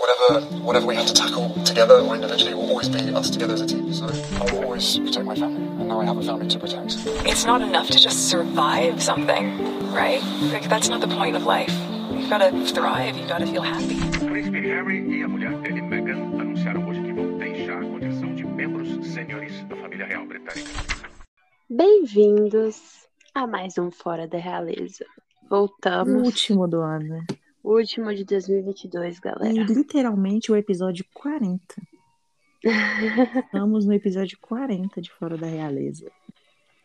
whatever whatever we have to tackle together or individually will always be us together as a team. So I will always protect my family, and now I have a family to protect. It's not enough to just survive something, right? Like that's not the point of life. You've got to thrive. You've got to feel happy. O príncipe Harry e a mulher dele, Meghan, anunciaram hoje que vão deixar a condição de membros sêniores da família real britânica. Bem-vindos a mais um Fora da Realeza. O Voltamos. último do ano. Último de 2022, E galera. literalmente o episódio 40. Estamos no episódio 40 de Fora da Realeza.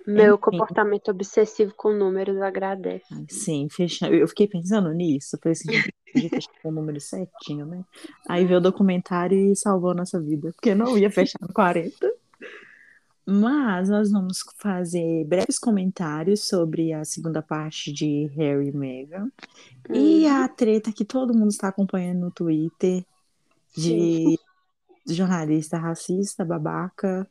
Meu Enfim. comportamento obsessivo com números agradece. Sim, fecha... eu fiquei pensando nisso. Falei assim, gente, podia fechar o número certinho, né? Aí veio o documentário e salvou a nossa vida. Porque não ia fechar no 40. Mas nós vamos fazer breves comentários sobre a segunda parte de Harry e Meghan. E Hum. a treta que todo mundo está acompanhando no Twitter de jornalista racista, babaca,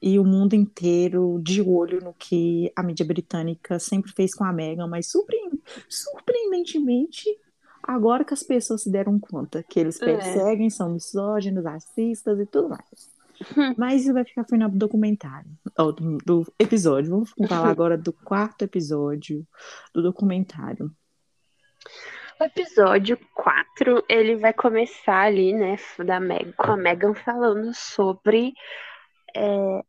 e o mundo inteiro de olho no que a mídia britânica sempre fez com a Meghan, mas surpre- surpreendentemente, agora que as pessoas se deram conta que eles É. perseguem, são misóginos, racistas e tudo mais. Mas isso vai ficar no final do documentário, ou do, do episódio. Vamos falar agora do quarto episódio do documentário. O episódio 4, ele vai começar ali, né, da Meg, com a Megan falando sobre é,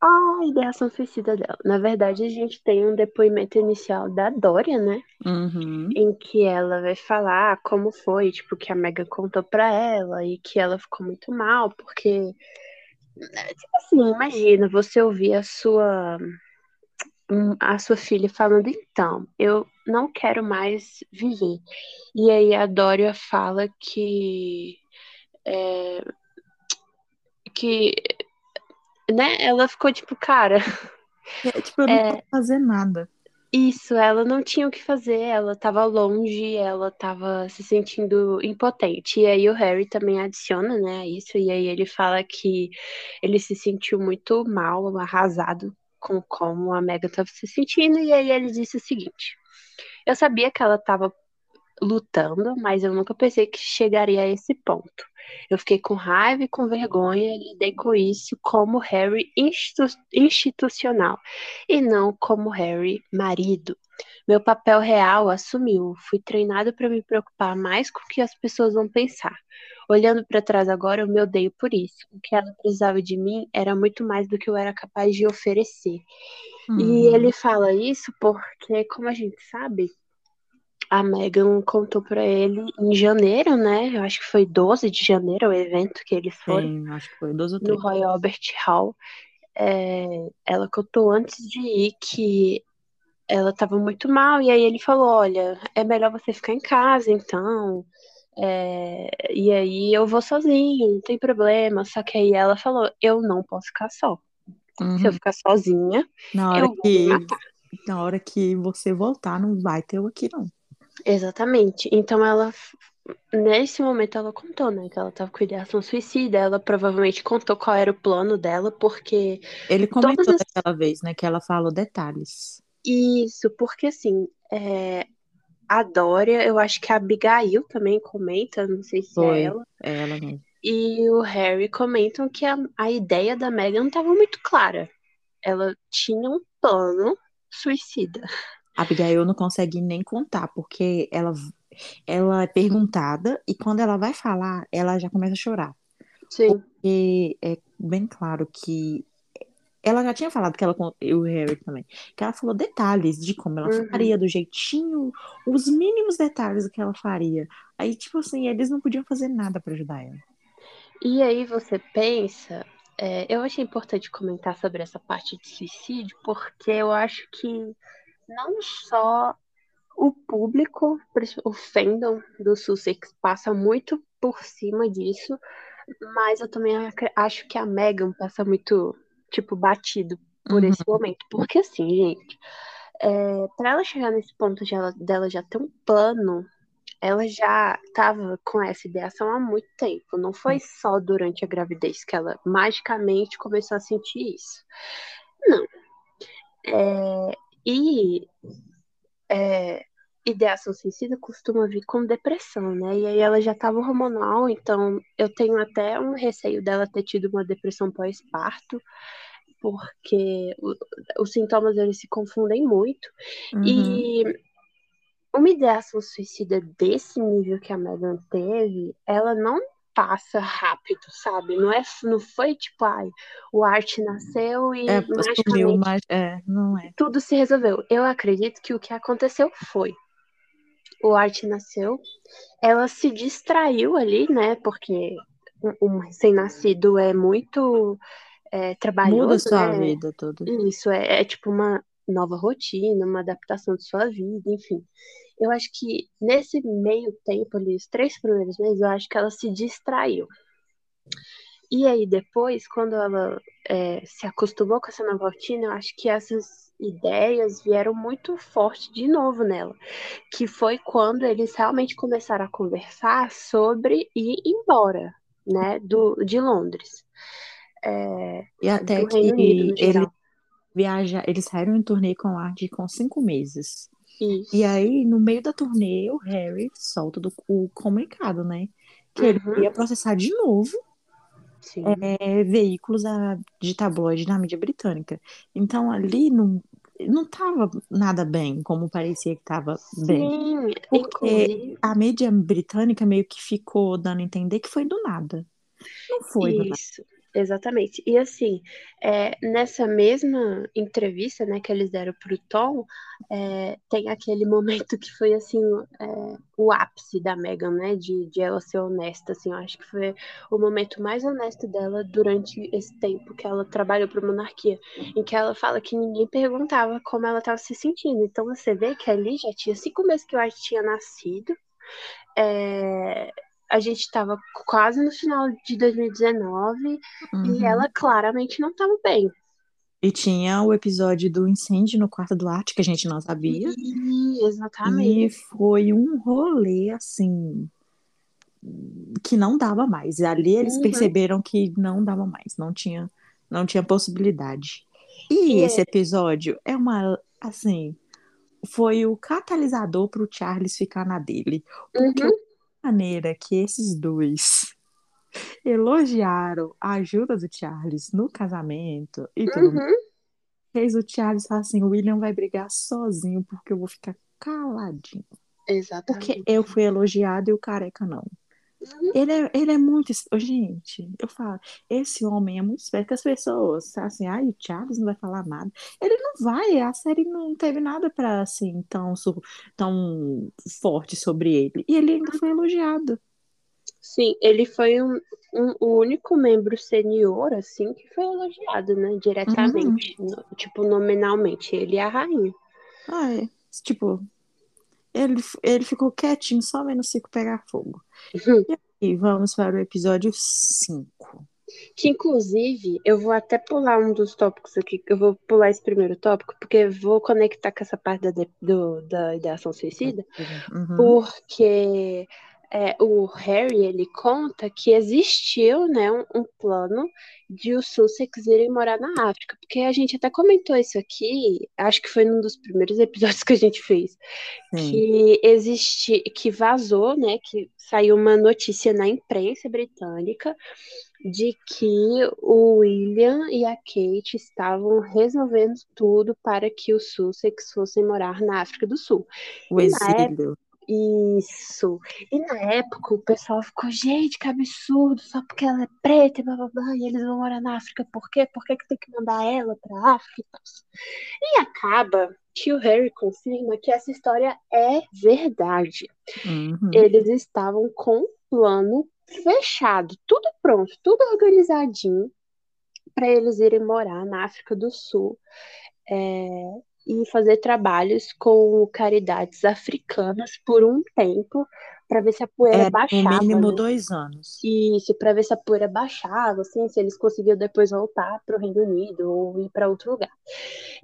a ideação suicida dela. Na verdade, a gente tem um depoimento inicial da Dória, né, Uhum. em que ela vai falar como foi, tipo, que a Megan contou pra ela e que ela ficou muito mal, porque, tipo assim, imagina você ouvir a sua hum, a sua filha falando, então, eu não quero mais viver. E aí a Dória fala que é, que né, ela ficou tipo, cara, É, tipo, eu não É. fazer nada. Isso, ela não tinha o que fazer, ela tava longe, ela tava se sentindo impotente. E aí o Harry também adiciona, né, isso, e aí ele fala que ele se sentiu muito mal, arrasado com como a Megan tava se sentindo, e aí ele disse o seguinte: Eu sabia que ela tava lutando, mas eu nunca pensei que chegaria a esse ponto. Eu fiquei com raiva e com vergonha, lidei com isso como Harry institu- institucional e não como Harry marido. Meu papel real assumiu. Fui treinado para me preocupar mais com o que as pessoas vão pensar. Olhando para trás agora, eu me odeio por isso. O que ela precisava de mim era muito mais do que eu era capaz de oferecer. E Uhum. ele fala isso porque, como a gente sabe, a Megan contou pra ele em janeiro, né? Eu acho que foi 12 de janeiro o evento que eles foram Sim, acho que foi dois ou no três. Royal Albert Hall. É, ela contou antes de ir que ela estava muito mal, e aí ele falou: Olha, é melhor você ficar em casa, então. É, e aí eu vou sozinho, não tem problema. Só que aí ela falou: Eu não posso ficar só. Se eu Uhum. ficar sozinha, Na hora eu que, na hora que você voltar, não vai ter eu aqui, não. Exatamente. Então ela, nesse momento, ela contou, né, que ela tava com ideação suicida. Ela provavelmente contou qual era o plano dela, porque Ele comentou Todas daquela vez, né, que ela falou detalhes. isso, porque assim, é, a Dória, eu acho que a Abigail também comenta, não sei se Foi. é ela, É ela mesmo. e o Harry comentam que a, a ideia da Meghan estava muito clara. Ela tinha um plano suicida. A Abigail não consegue nem contar, porque ela, ela é perguntada e quando ela vai falar, ela já começa a chorar. Sim. E é bem claro que ela já tinha falado que ela, e o Harry também, que ela falou detalhes de como ela Uhum. faria, do jeitinho, os mínimos detalhes do que ela faria. Aí, tipo assim, eles não podiam fazer nada pra ajudar ela. E aí você pensa, é, eu achei importante comentar sobre essa parte de suicídio, porque eu acho que não só o público, o fandom do Sussex passa muito por cima disso, mas eu também ac- acho que a Meghan passa muito, tipo, batido por Uhum. esse momento. Porque assim, gente, é, para ela chegar nesse ponto de ela- dela já ter um plano ela já estava com essa ideação há muito tempo. Não foi só durante a gravidez que ela magicamente começou a sentir isso. Não. É, e é, ideação suicida costuma vir com depressão, né? E aí ela já estava hormonal, então eu tenho até um receio dela ter tido uma depressão pós-parto, porque os sintomas eles se confundem muito. Uhum. E uma ideação suicida desse nível que a Megan teve, ela não passa rápido, sabe? Não é, não foi tipo, ai, o Art nasceu e É, sumiu, mas é, não é. tudo se resolveu. Eu acredito que o que aconteceu foi o Art nasceu, ela se distraiu ali, né? Porque um, recém-nascido é muito é, Muda trabalhoso, sua né? vida toda. Isso é, é tipo uma nova rotina, uma adaptação de sua vida, enfim. Eu acho que nesse meio tempo ali, os três primeiros meses, eu acho que ela se distraiu. E aí depois, quando ela é, se acostumou com essa nova rotina, eu acho que essas ideias vieram muito forte de novo nela, que foi quando eles realmente começaram a conversar sobre ir embora, né, do, de Londres, é, E até que Unido ele viaja, eles saíram em turnê com o Art com cinco meses. Isso. E aí, no meio da turnê, o Harry solta do- o comunicado, né? Que ele Uhum. ia processar de novo é, veículos a- de tabloide na mídia britânica. Então, ali não, não tava nada bem, como parecia que tava bem. Sim, Porque inclusive, a mídia britânica meio que ficou dando a entender que foi do nada. Não foi do nada. Exatamente. E assim, é, nessa mesma entrevista, né, que eles deram pro Tom, é, tem aquele momento que foi assim, é, o ápice da Meghan, né, de, de ela ser honesta, assim, eu acho que foi o momento mais honesto dela durante esse tempo que ela trabalhou para monarquia, em que ela fala que ninguém perguntava como ela estava se sentindo. Então você vê que ali já tinha cinco meses que o Art tinha nascido. É, a gente estava quase no final de 2019 e Uhum. ela claramente não estava bem. E tinha o episódio do incêndio no quarto do Art, que a gente não sabia. E, E exatamente. foi um rolê assim que não dava mais. E ali eles Uhum. perceberam que não dava mais, não tinha, não tinha possibilidade. E E esse é- episódio é uma assim, foi o catalisador para o Charles ficar na dele, porque Uhum. a maneira que esses dois elogiaram a ajuda do Charles no casamento e tudo mais, Uhum. fez o Charles falar assim, o William vai brigar sozinho porque eu vou ficar caladinho. Porque Exatamente. eu fui elogiado e o careca não. Uhum. Ele é, ele é muito. Gente, eu falo, esse homem é muito esperto que as pessoas, assim, ai, o Charles não vai falar nada. Ele não vai, a série não teve nada pra, assim, tão, tão forte sobre ele. E ele ainda foi elogiado. Sim, ele foi um, um- o único membro senior, assim, que foi elogiado, né? Diretamente. no- tipo, nominalmente. Ele e a rainha. Ah, é. Tipo, ele, ele ficou quietinho só vendo o circo pegar fogo. Uhum. E vamos para o episódio 5. Que inclusive, eu vou até pular um dos tópicos aqui, eu vou pular esse primeiro tópico, porque vou conectar com essa parte da, do, da ideação suicida, Uhum. porque é, o Harry, ele conta que existiu, né, um, um plano de os Sussex irem morar na África, porque a gente até comentou isso aqui, acho que foi num dos primeiros episódios que a gente fez, Sim. que existe, que vazou, né, que saiu uma notícia na imprensa britânica de que o William e a Kate estavam resolvendo tudo para que os Sussex fossem morar na África do Sul. O exílio. Isso. E na época o pessoal ficou, gente, que absurdo, só porque ela é preta e blá blá blá, e eles vão morar na África, por quê? Por que, que tem que mandar ela pra África e acaba que o Harry confirma que essa história é verdade. Uhum. Eles estavam com um plano fechado, tudo pronto, tudo organizadinho para eles irem morar na África do Sul é, e fazer trabalhos com caridades africanas por um tempo para ver se a poeira no baixava, mínimo né? dois anos. Isso, para ver se a poeira baixava, assim, se eles conseguiam depois voltar para o Reino Unido ou ir para outro lugar.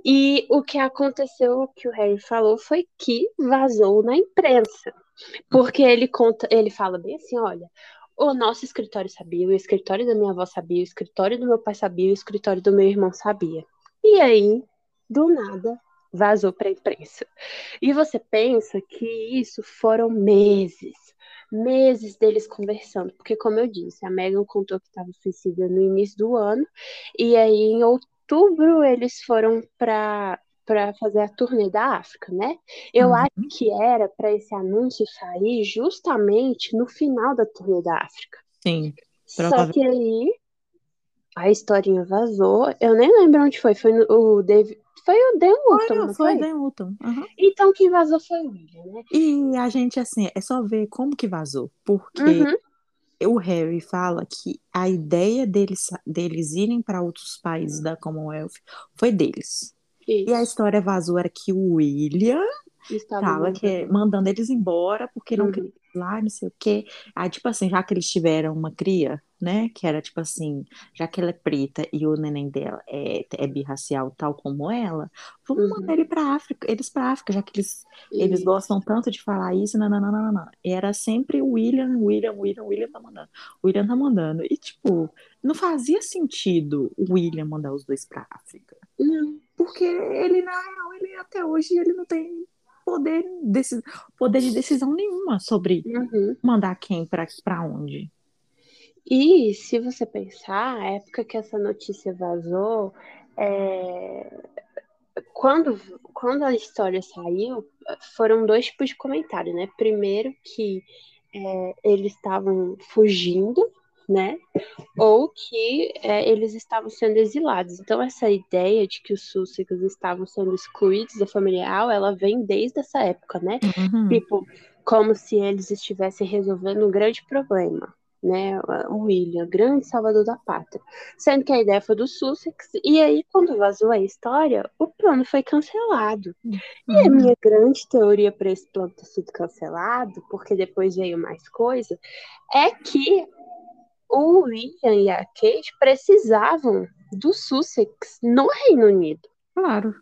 E o que aconteceu, o que o Harry falou, foi que vazou na imprensa. Porque ele conta, ele fala bem assim, olha, o nosso escritório sabia, o escritório da minha avó sabia, o escritório do meu pai sabia, o escritório do meu irmão sabia. E aí, do nada, vazou para a imprensa. E você pensa que isso foram meses, meses deles conversando, porque como eu disse, a Megan contou que estava suicida no início do ano, e aí em outubro eles foram para para fazer a turnê da África, né? Eu Uhum. acho que era para esse anúncio sair justamente no final da turnê da África. Sim. Só que aí a historinha vazou. Eu nem lembro onde foi. Foi no, o David. Foi o Dan Wootton, Foi, foi foi? Dan. Aham. Então quem vazou foi o William, né? E a gente, assim, é só ver como que vazou. Porque Uhum. o Harry fala que a ideia deles, deles irem para outros países da Commonwealth foi deles. E a Isso. história vazou era que o William Estava tava que, mandando. eles embora porque não Uhum. queria ir lá, não sei o quê. Aí, tipo assim, já que eles tiveram uma cria, né? Que era tipo assim, já que ela é preta e o neném dela é, é birracial, tal como ela, vamos Uhum. mandar ele pra África, eles pra África, já que eles, eles gostam tanto de falar isso. E era sempre o William, William, William, William tá mandando. O William tá mandando. E, tipo, não fazia sentido o William mandar os dois pra África. Não. Porque ele, na real, ele até hoje ele não tem poder, deci- poder de decisão nenhuma sobre Uhum. mandar quem pra onde. E se você pensar, a época que essa notícia vazou, é, quando, quando a história saiu, foram dois tipos de comentário, né? Primeiro que é, eles estavam fugindo, né? Ou que é, eles estavam sendo exilados. Então, essa ideia de que os Sussex estavam sendo excluídos da família real, ela vem desde essa época, né? Uhum. Tipo, como se eles estivessem resolvendo um grande problema, né? O William, grande salvador da pátria. Sendo que a ideia foi do Sussex, e aí, quando vazou a história, o plano foi cancelado. E a Uhum. minha grande teoria para esse plano ter sido cancelado, porque depois veio mais coisa, é que o William e a Kate precisavam do Sussex no Reino Unido. Claro.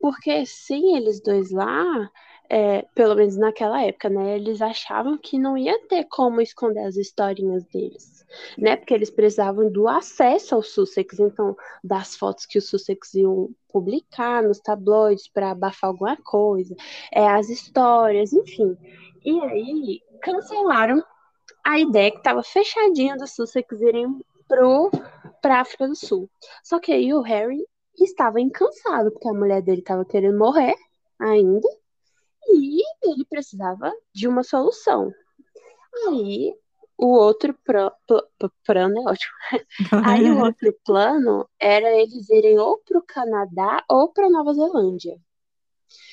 Porque sem eles dois lá, é, pelo menos naquela época, né, eles achavam que não ia ter como esconder as historinhas deles, né? Porque eles precisavam do acesso ao Sussex, então, das fotos que o Sussex iam publicar nos tabloides para abafar alguma coisa, é, as histórias, enfim. E aí cancelaram a ideia que estava fechadinha do Sussex irem pro para África do Sul. Só que aí o Harry estava incansado, porque a mulher dele estava querendo morrer ainda, e ele precisava de uma solução. Aí o outro pro- plano é ótimo. Aí o outro plano era eles irem ou pro Canadá ou para Nova Zelândia.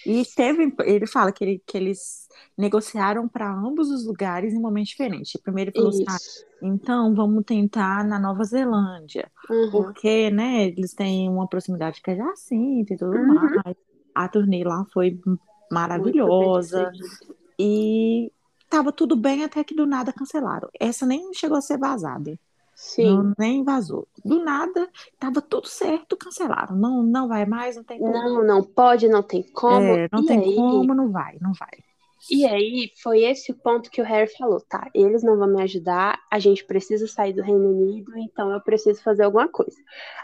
E teve, ele fala que, ele- que eles negociaram para ambos os lugares em momentos diferentes. Primeiro ele falou assim, ah, então vamos tentar na Nova Zelândia, Uhum. porque, né, eles têm uma proximidade com a Jacinta e tudo Uhum. mais. A turnê lá foi maravilhosa e tava tudo bem até que do nada cancelaram. Essa nem chegou a ser vazada. Sim. Não, nem vazou. Do nada, tava tudo certo, cancelaram. Não, não vai mais, não tem como. Não, não pode, não tem como. É, não e tem aí, como, não vai, não vai. E aí foi esse o ponto que o Harry falou, tá? Eles não vão me ajudar, a gente precisa sair do Reino Unido, então eu preciso fazer alguma coisa.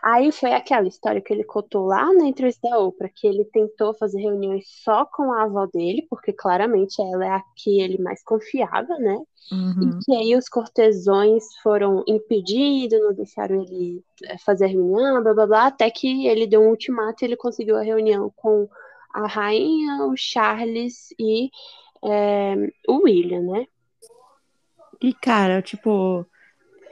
Aí foi aquela história que ele contou lá na entrevista da Oprah, que ele tentou fazer reuniões só com a avó dele, porque claramente ela é a que ele mais confiava, né? Uhum. E que aí os cortesões foram impedidos, não deixaram ele eh, fazer a reunião, blá blá blá, até que ele deu um ultimato e ele conseguiu a reunião com a rainha, o Charles e é, o William, né? E, cara, tipo,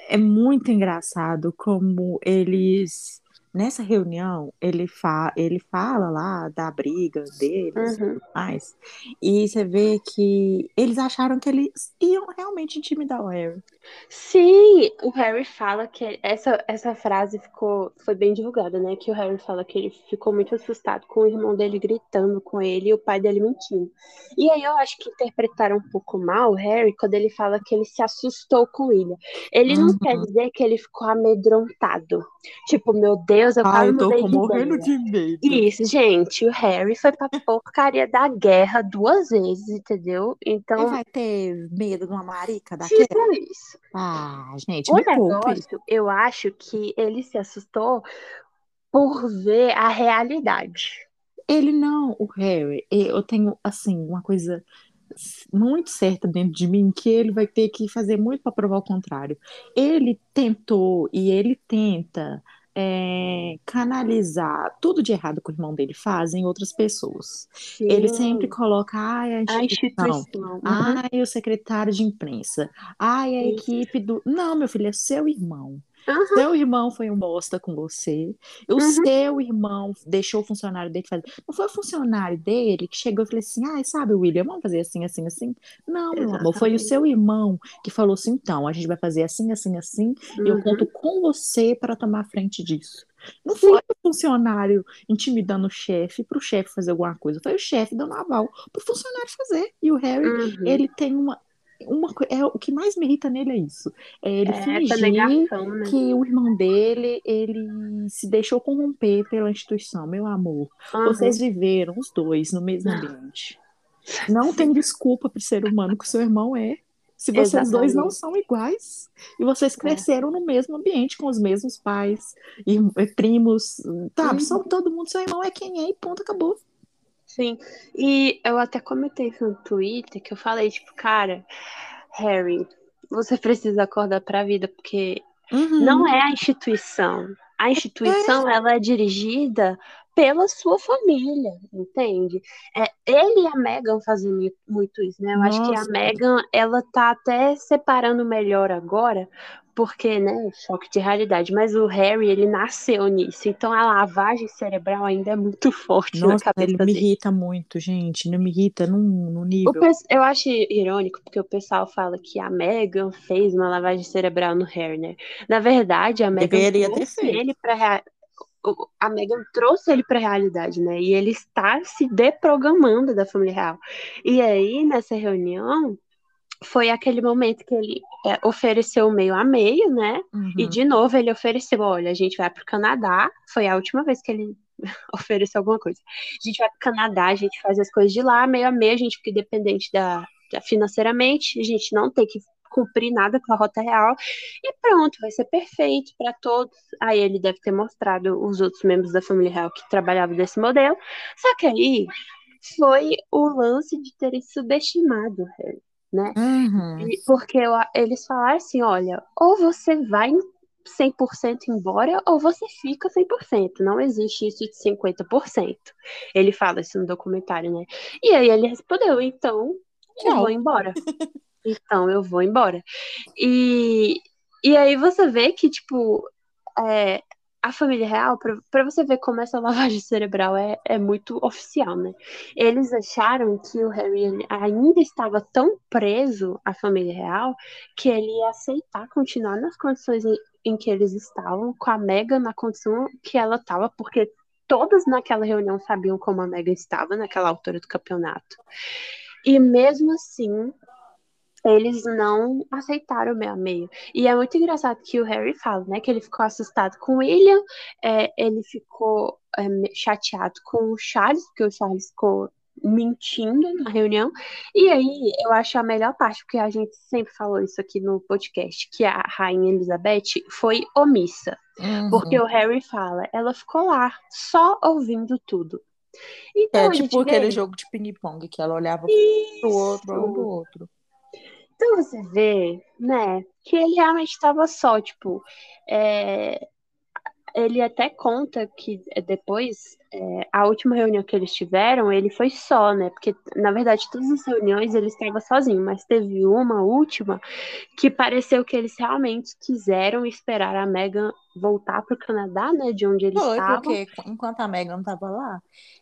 é muito engraçado como eles. Nessa reunião, ele, fa ele fala lá da briga deles e Uhum. tudo mais. E você vê que eles acharam que eles iam realmente intimidar o Harry. Sim, o Harry fala que essa, essa frase ficou, foi bem divulgada, né? Que o Harry fala que ele ficou muito assustado com o irmão dele gritando com ele e o pai dele mentindo. E aí eu acho que interpretaram um pouco mal o Harry quando ele fala que ele se assustou com ele. Ele não Uhum. quer dizer que ele ficou amedrontado. Tipo, meu Deus, eu quase eu tô de morrendo ideia. de medo. Isso, gente, o Harry foi pra porcaria da guerra duas vezes, entendeu? Ele Então, vai ter medo de uma marica daquela? tipo isso. Ah, gente, O negócio, eu acho que ele se assustou por ver a realidade. Ele não, o Harry, eu tenho, assim, uma coisa muito certa dentro de mim que ele vai ter que fazer muito para provar o contrário. Ele tentou e ele tenta é, canalizar tudo de errado que o irmão dele faz em outras pessoas. Sim. Ele sempre coloca, ai, a A instituição, instituição. Uhum. ai, o secretário de imprensa, ai, a equipe do. Não, meu filho, é seu irmão. Aham. Seu irmão foi um bosta com você. O Uhum. seu irmão deixou o funcionário dele fazer. Não foi o funcionário dele que chegou e falou assim: ai, sabe, William, vamos fazer assim, assim, assim. Não, meu amor, foi o seu irmão que falou assim: então, a gente vai fazer assim, assim, assim. E eu Uhum. conto com você para tomar frente disso. Não foi o funcionário intimidando o chefe para o chefe fazer alguma coisa. Foi o chefe dando aval para o funcionário fazer. E o Harry, Uhum. ele tem uma. Uma é, o que mais me irrita nele é isso. É ele É, fingir negação, né? que o irmão dele, ele se deixou corromper pela instituição. Meu amor, Aham. vocês viveram os dois no mesmo ambiente. Não tem desculpa para o ser humano que o seu irmão é. Se vocês dois não Exatamente. são iguais. E vocês cresceram no mesmo ambiente, com os mesmos pais, eh, primos, tá? Uhum. São todo mundo, seu irmão é quem é e ponto, acabou. Sim, e eu até comentei isso no Twitter, que eu falei, tipo, cara, Harry, você precisa acordar pra vida, porque Uhum. não é a instituição. A instituição, ela é dirigida pela sua família, entende? É, ele e a Meghan fazem mu- muito isso, né? Eu acho que a Nossa. Meghan, ela tá até separando melhor agora, porque, né, choque de realidade, mas o Harry, ele nasceu nisso, então a lavagem cerebral ainda é muito forte na Nossa, cabeça ele me dele. irrita muito, gente. Não me irrita num, num O nível. pes- eu acho irônico porque o pessoal fala que a Meghan fez uma lavagem cerebral no Harry, né? Na verdade, a Meghan Deveria ter feito. ele para a Meghan trouxe ele para a realidade, né? E ele está se deprogramando da família real. E aí, nessa reunião, foi aquele momento que ele é, ofereceu meio a meio, né? E Uhum. de novo ele ofereceu, olha, a gente vai pro Canadá. Foi a última vez que ele ofereceu alguma coisa. A gente vai pro Canadá, a gente faz as coisas de lá, meio a meio, a gente fica independente da, da- financeiramente, a gente não tem que cumprir nada com a rota real. E pronto, vai ser perfeito para todos. Aí ele deve ter mostrado os outros membros da família real que trabalhavam desse modelo. Só que aí foi o lance de terem subestimado o Harry, né? Uhum. Porque eles falaram assim: olha, ou você vai 100% embora, ou você fica 100%. Não existe isso de 50%. Ele fala isso no documentário, né? E aí ele respondeu: então, eu vou embora. Então, eu vou embora. E, e aí você vê que, tipo, é, a família real, pra você ver como essa lavagem cerebral é, é muito oficial, né? Eles acharam que o Harry ainda estava tão preso à família real que ele ia aceitar continuar nas condições em, em que eles estavam, com a Meghan na condição que ela estava, porque todas naquela reunião sabiam como a Meghan estava naquela altura do campeonato. E mesmo assim, eles não aceitaram o meio a meio. E é muito engraçado que o Harry fala, né, que ele ficou assustado com o William, é, ele ficou é, chateado com o Charles, porque o Charles ficou mentindo na reunião. E aí, eu acho a melhor parte, porque a gente sempre falou isso aqui no podcast, que a Rainha Elizabeth foi omissa. Uhum. Porque o Harry fala, ela ficou lá, só ouvindo tudo. Então, É a gente tipo aquele vê- jogo de ping-pong que ela olhava pro outro, do Isso. outro. Então você vê, né, que ele realmente estava só, tipo, é, ele até conta que é, depois, é, a última reunião que eles tiveram, ele foi só, né, porque na verdade todas as reuniões ele estava sozinho, mas teve uma última que pareceu que eles realmente quiseram esperar a Meghan voltar para o Canadá, né, de onde eles Foi, estavam. porque enquanto a Megan tava lá,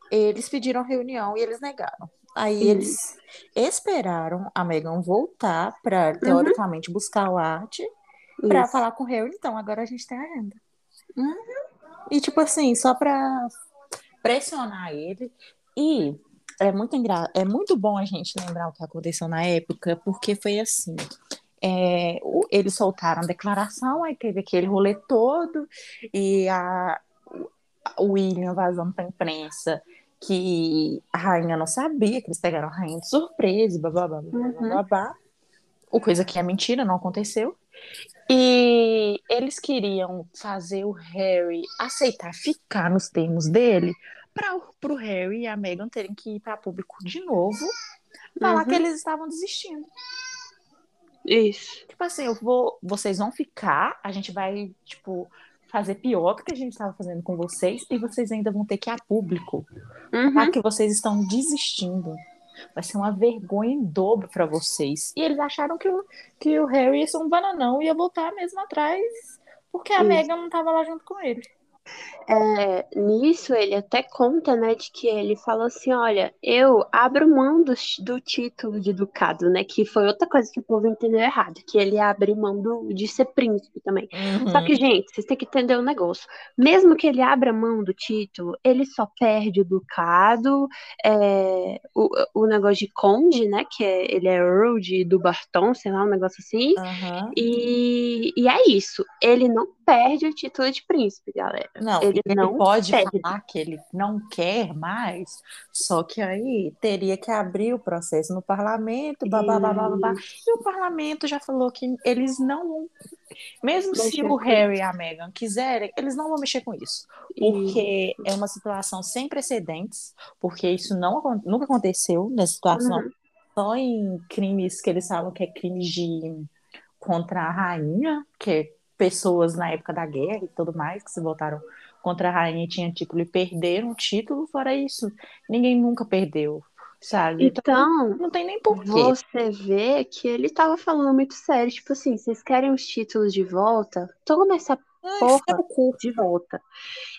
eles pediram reunião e eles negaram. Aí Sim. eles esperaram a Megan voltar para teoricamente buscar o arte para Uhum. Falar com o Harry. Então, agora a gente tem agenda. Uhum. E tipo assim, só para pressionar ele. E é muito engra... é muito bom a gente lembrar o que aconteceu na época, porque foi assim. é, o- eles soltaram a declaração, aí teve aquele rolê todo, e a, o William vazando pra imprensa que a rainha não sabia, que eles pegaram a rainha de surpresa, blá, blá, blá, blá, blá, Uhum. blá, blá. O coisa que é mentira, não aconteceu. E eles queriam fazer o Harry aceitar ficar nos termos dele para o Harry e a Meghan terem que ir para público de novo falar Uhum. que eles estavam desistindo. Isso. Tipo assim, eu vou, vocês vão ficar, a gente vai, tipo, fazer pior do que a gente estava fazendo com vocês e vocês ainda vão ter que ir a público Uhum. falar que vocês estão desistindo. Vai ser uma vergonha em dobro para vocês. E eles acharam que o, que o Harry ia ser um bananão e ia voltar mesmo atrás, porque a Isso. Meghan não tava lá junto com ele. É, nisso ele até conta, né, de que ele falou assim, olha, eu abro mão do, do título de ducado, né, que foi outra coisa que o povo entendeu errado, que ele abre mão do, de ser príncipe também. Só que, gente, vocês têm que entender um negócio. Mesmo que ele abra mão do título, ele só perde o ducado, é, o, o negócio de conde, né, que é, ele é Earl de, do Barton, sei lá, um negócio assim. Aham. E, e é isso. Ele não perde o título de príncipe, galera. Não, Ele ele não pode perde. falar que ele não quer mais, só que aí teria que abrir o processo no parlamento, babá, babá, babá. E o parlamento já falou que eles não vão, mesmo se Mexer o Harry e a Meghan quiserem, eles não vão mexer com isso, porque é uma situação sem precedentes, porque isso não, nunca aconteceu nessa situação, Uhum. só em crimes que eles falam que é crimes de contra a rainha, que é pessoas na época da guerra e tudo mais, que se voltaram contra a rainha e tinham título e perderam o título, fora isso, ninguém nunca perdeu, sabe? Então, não tem nem porquê. você vê que ele tava falando muito sério, tipo assim, vocês querem os títulos de volta? Toma essa Ai, porra no cu. de volta.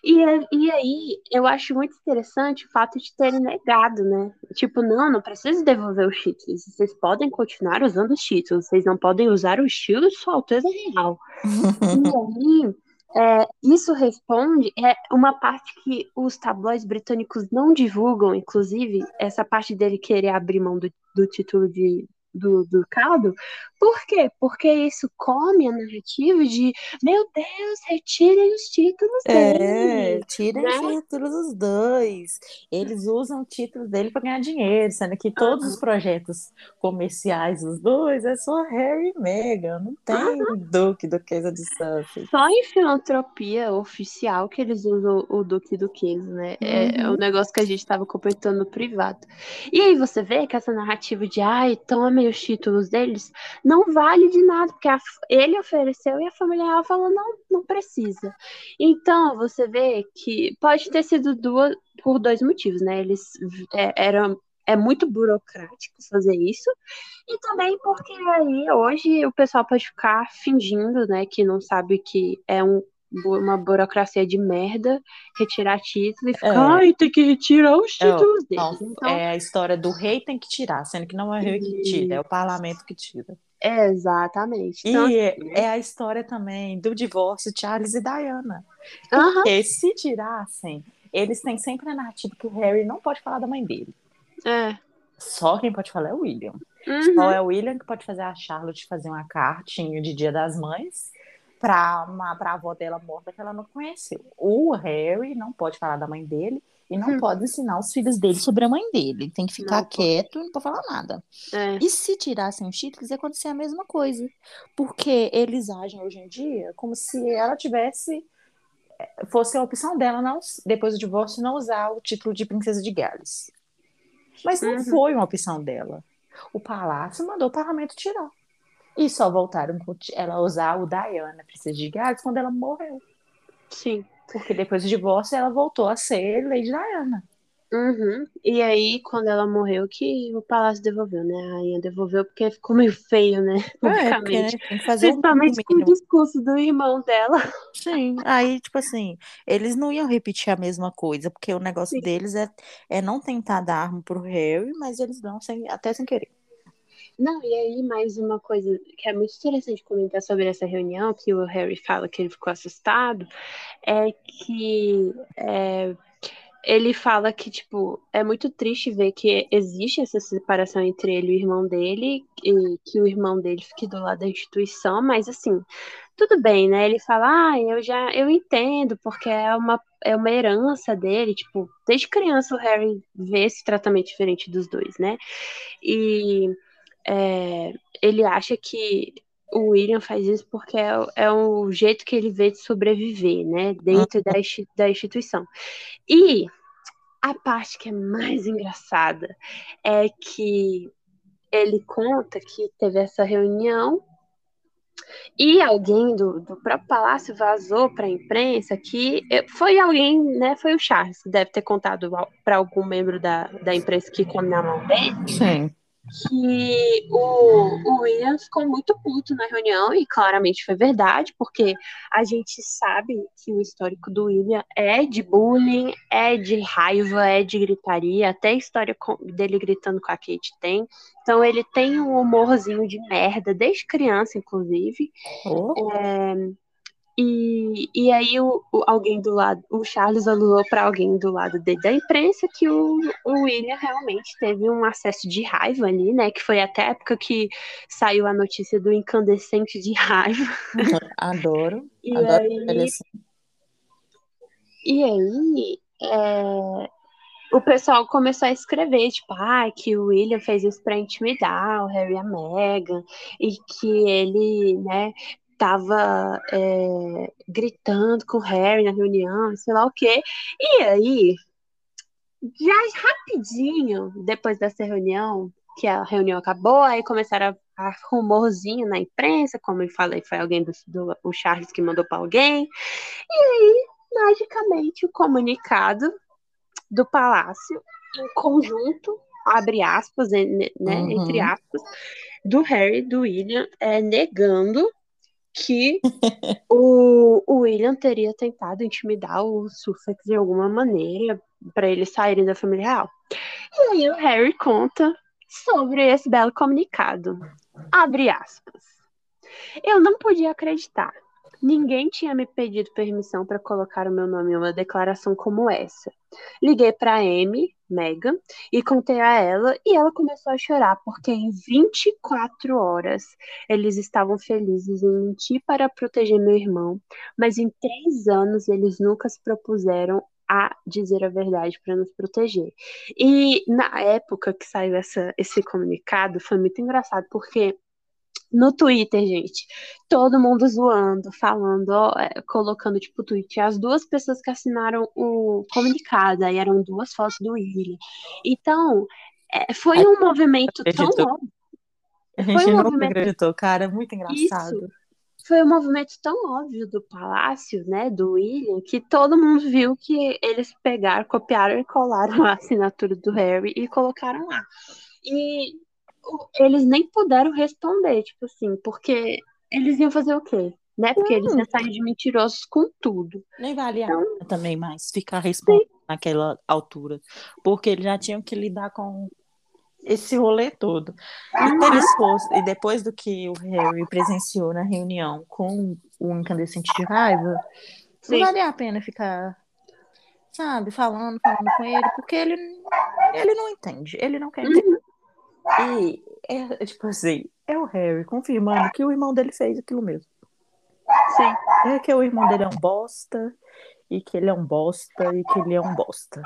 E, a- e aí, eu acho muito interessante o fato de terem negado, né? Tipo, não, não precisa devolver os títulos. Vocês podem continuar usando os títulos. Vocês não podem usar o estilo de Sua Alteza Real. E aí, é, isso responde é uma parte que os tabloides britânicos não divulgam, inclusive, essa parte dele querer abrir mão do, do título de, do do ducado. Por quê? Porque isso come a narrativa de, meu Deus, retirem os títulos É, dele. tirem né? os títulos dos dois. Eles usam o título dele para ganhar dinheiro, sendo que todos os projetos comerciais dos dois é só Harry e Meghan, não tem Duque, Duquesa de Sussex. Só em filantropia oficial que eles usam o Duque Duquesa, né? É, é um negócio que a gente estava comentando no privado. E aí você vê que essa narrativa de ai, tomem os títulos deles não vale de nada, porque a- ele ofereceu e a família real falou, não, não precisa. Então, você vê que pode ter sido duas, por dois motivos, né? Eles é, eram. É muito burocrático fazer isso, e também porque aí hoje o pessoal pode ficar fingindo, né, que não sabe que é um, uma burocracia de merda, retirar título e ficar, É. ai, tem que retirar os É, títulos Não, deles. Então, é a história do rei tem que tirar, sendo que não é o rei que tira, é o parlamento que tira. é, exatamente. Então, E é, assim, né? é a história também do divórcio de Charles e Diana. Porque se tirassem, eles têm sempre a narrativa que o Harry não pode falar da mãe dele. É. Só quem pode falar é o William. Uhum. Só é o William que pode fazer a Charlotte fazer uma cartinha de Dia das Mães para uma pra avó dela morta que ela não conheceu. O Harry não pode falar da mãe dele e não Hum. pode ensinar os filhos dele sobre a mãe dele. Ele tem que ficar Não quieto e não pode falar nada. É. E se tirassem os títulos, ia acontecer a mesma coisa. Porque eles agem hoje em dia como se ela tivesse. eh, Fosse a opção dela, não, depois do divórcio, não usar o título de Princesa de Gales. Mas não Uhum. foi uma opção dela. O palácio mandou o parlamento tirar. E só voltaram com ela a usar o Diana, Princesa de Gales, quando ela morreu. Sim. Porque depois do divórcio, ela voltou a ser Lady Diana. Uhum. E aí, quando ela morreu, que o palácio devolveu, né? A rainha devolveu porque ficou meio feio, né? É, porque o Principalmente com o discurso do irmão dela. Sim, aí, tipo assim, eles não iam repetir a mesma coisa, porque o negócio Sim. deles é, é não tentar dar arma pro Harry, mas eles dão sem, até sem querer. Não, e aí mais uma coisa que é muito interessante comentar sobre essa reunião, que o Harry fala que ele ficou assustado, é que é, ele fala que, tipo, é muito triste ver que existe essa separação entre ele e o irmão dele, e que o irmão dele fique do lado da instituição, mas assim, tudo bem, né? Ele fala, ah, eu já, eu entendo, porque é uma, é uma herança dele, tipo, desde criança o Harry vê esse tratamento diferente dos dois, né? E é, ele acha que o William faz isso porque é, é o jeito que ele vê de sobreviver, né? Dentro da, da instituição. E a parte que é mais engraçada é que ele conta que teve essa reunião e alguém do, do próprio palácio vazou para a imprensa que eh, foi alguém, né? Foi o Charles, deve ter contado para algum membro da, da imprensa que come na mão dele. Sim que o, o William ficou muito puto na reunião, e claramente foi verdade, porque a gente sabe que o histórico do William é de bullying, é de raiva, é de gritaria, até a história dele gritando com a Kate tem. Então ele tem um humorzinho de merda, desde criança, inclusive. Oh. É, e, e aí o, o, alguém do lado, o Charles alusou para alguém do lado dele da imprensa que o, o William realmente teve um acesso de raiva ali, né? Que foi até a época que saiu a notícia do incandescente de raiva. Adoro. E adoro aí, e aí é, o pessoal começou a escrever, tipo, ah, que o William fez isso para intimidar o Harry e a Meghan, e que ele, né, tava é, gritando com o Harry na reunião, sei lá o quê. E aí, já rapidinho, depois dessa reunião, que a reunião acabou, aí começaram a, a rumorzinho na imprensa, como eu falei, foi alguém do, do o Charles que mandou para alguém. E aí, magicamente, o comunicado do palácio, em conjunto, abre aspas, né, Uhum. entre aspas, do Harry e do William, é, negando que o, o William teria tentado intimidar o Sussex de alguma maneira para eles saírem da família real. E aí o Harry conta sobre esse belo comunicado. Abre aspas. Eu não podia acreditar. Ninguém tinha me pedido permissão para colocar o meu nome em uma declaração como essa. Liguei para Amy, Megan, e contei a ela, e ela começou a chorar, porque em 24 horas eles estavam felizes em mentir para proteger meu irmão, mas em três anos eles nunca se propuseram a dizer a verdade para nos proteger. E na época que saiu essa, esse comunicado, foi muito engraçado, porque no Twitter, gente, todo mundo zoando, falando, ó, é, colocando tipo tweet. As duas pessoas que assinaram o comunicado, aí eram duas fotos do William. Então, é, foi um movimento tão acreditou. óbvio. A Foi gente um nunca movimento- acreditou, cara. Muito engraçado. Foi um movimento tão óbvio do palácio, né, do William, que todo mundo viu que eles pegaram, copiaram e colaram a assinatura do Harry e colocaram lá. E eles nem puderam responder, tipo assim, porque eles iam fazer o quê? Né? Porque eles Hum. iam sair de mentirosos com tudo. Nem valia a Então- pena também mais ficar respondendo naquela altura. Porque eles já tinham que lidar com esse rolê todo. E, se eles fossem, e depois do que o Harry presenciou na reunião com o incandescente de raiva, Sim. não valia a pena ficar, sabe, falando, falando com ele, porque ele, ele não entende, ele não quer entender. E é tipo assim, é o Harry confirmando que o irmão dele fez aquilo mesmo. Sim. É que o irmão dele é um bosta, e que ele é um bosta, e que ele é um bosta.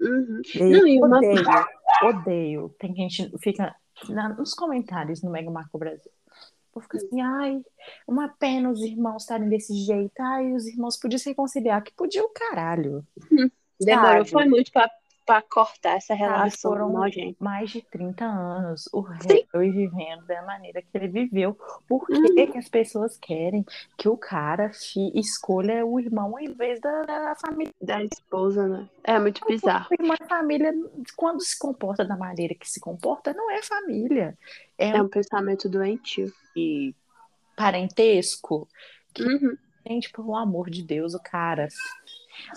Uhum. E Não, uma- odeio, odeio. Tem gente que fica na- nos comentários no Mega Marco Brasil. Vou ficar assim, ai, uma pena os irmãos estarem desse jeito. Ai, os irmãos podiam se reconciliar. Que podia o caralho. Demorou, Sabe? foi muito pra, pra cortar essa Sabe, relação foram nojenta. mais de 30 anos o. Harry vivendo da maneira que ele viveu. Por que, Uhum. que as pessoas querem que o cara escolha o irmão ao invés da, da família? Da esposa, né? É muito bizarro. O irmão e família, quando se comporta da maneira que se comporta, não é família. É É um um pensamento doentio. parentesco. Uhum. Gente, pelo amor de Deus, o cara,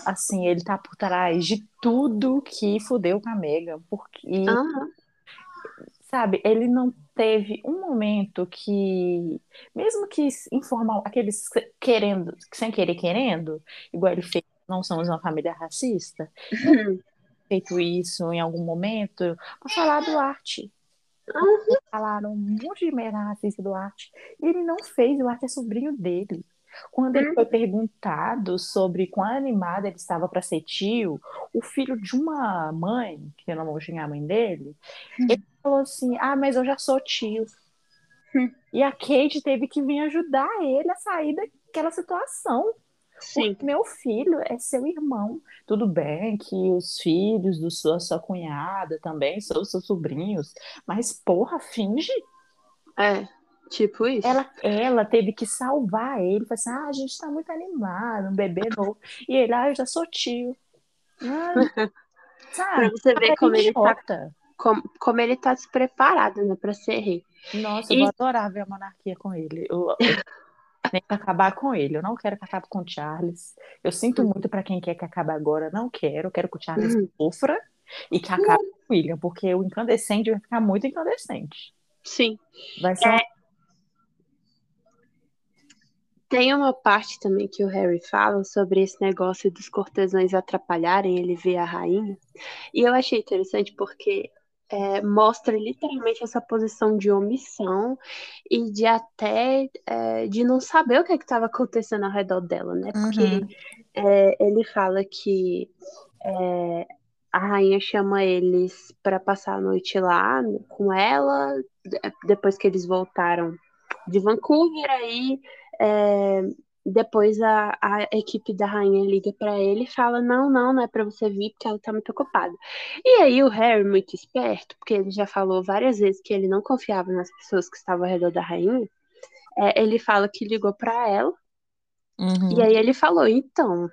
assim, ele tá por trás de tudo que fudeu com a Megan. Porque, Aham. sabe, ele não teve um momento que, mesmo que informal, aqueles querendo, sem querer querendo, igual ele fez, não somos uma família racista, feito isso em algum momento, pra falar do arte. Falaram um monte de merda racista do arte. E ele não fez, o arte é sobrinho dele. Quando ele foi perguntado sobre quão animado ele estava para ser tio, o filho de uma mãe, que eu não vou xingar a mãe dele, ele falou assim: Ah, mas eu já sou tio. Hum. E a Kate teve que vir ajudar ele a sair daquela situação. Sim. Porque meu filho é seu irmão. Tudo bem que os filhos do sua, sua cunhada também são seus sobrinhos, mas porra, finge. É, tipo isso. Ela, ela teve que salvar ele. Falou assim: ah, a gente tá muito animado, um bebê novo. E ele, ah, eu já sou tio. Ah, sabe? Pra você ver Ah, como ele tá, como, como ele tá despreparado, né, pra ser rei. Nossa, E- eu vou adorar ver a monarquia com ele. Eu, eu que acabar com ele. Eu não quero que acabe com o Charles. Eu sinto muito pra quem quer que acabe agora. Não quero. Quero que o Charles Uhum. sofra e que acabe com o William, porque o incandescente vai ficar muito incandescente. Sim. Vai ser uma... Tem uma parte também que o Harry fala sobre esse negócio dos cortesãos atrapalharem ele ver a rainha. E eu achei interessante porque é, mostra literalmente essa posição de omissão e de até é, de não saber o que estava acontecendo ao redor dela, né? Porque Uhum. é, ele fala que é, a rainha chama eles para passar a noite lá com ela, de- depois que eles voltaram de Vancouver, aí é, depois a, a equipe da rainha liga para ele e fala: Não, não, não é para você vir porque ela tá muito ocupada. E aí o Harry, muito esperto, porque ele já falou várias vezes que ele não confiava nas pessoas que estavam ao redor da rainha, é, ele fala que ligou para ela. Uhum. E aí ele falou, então,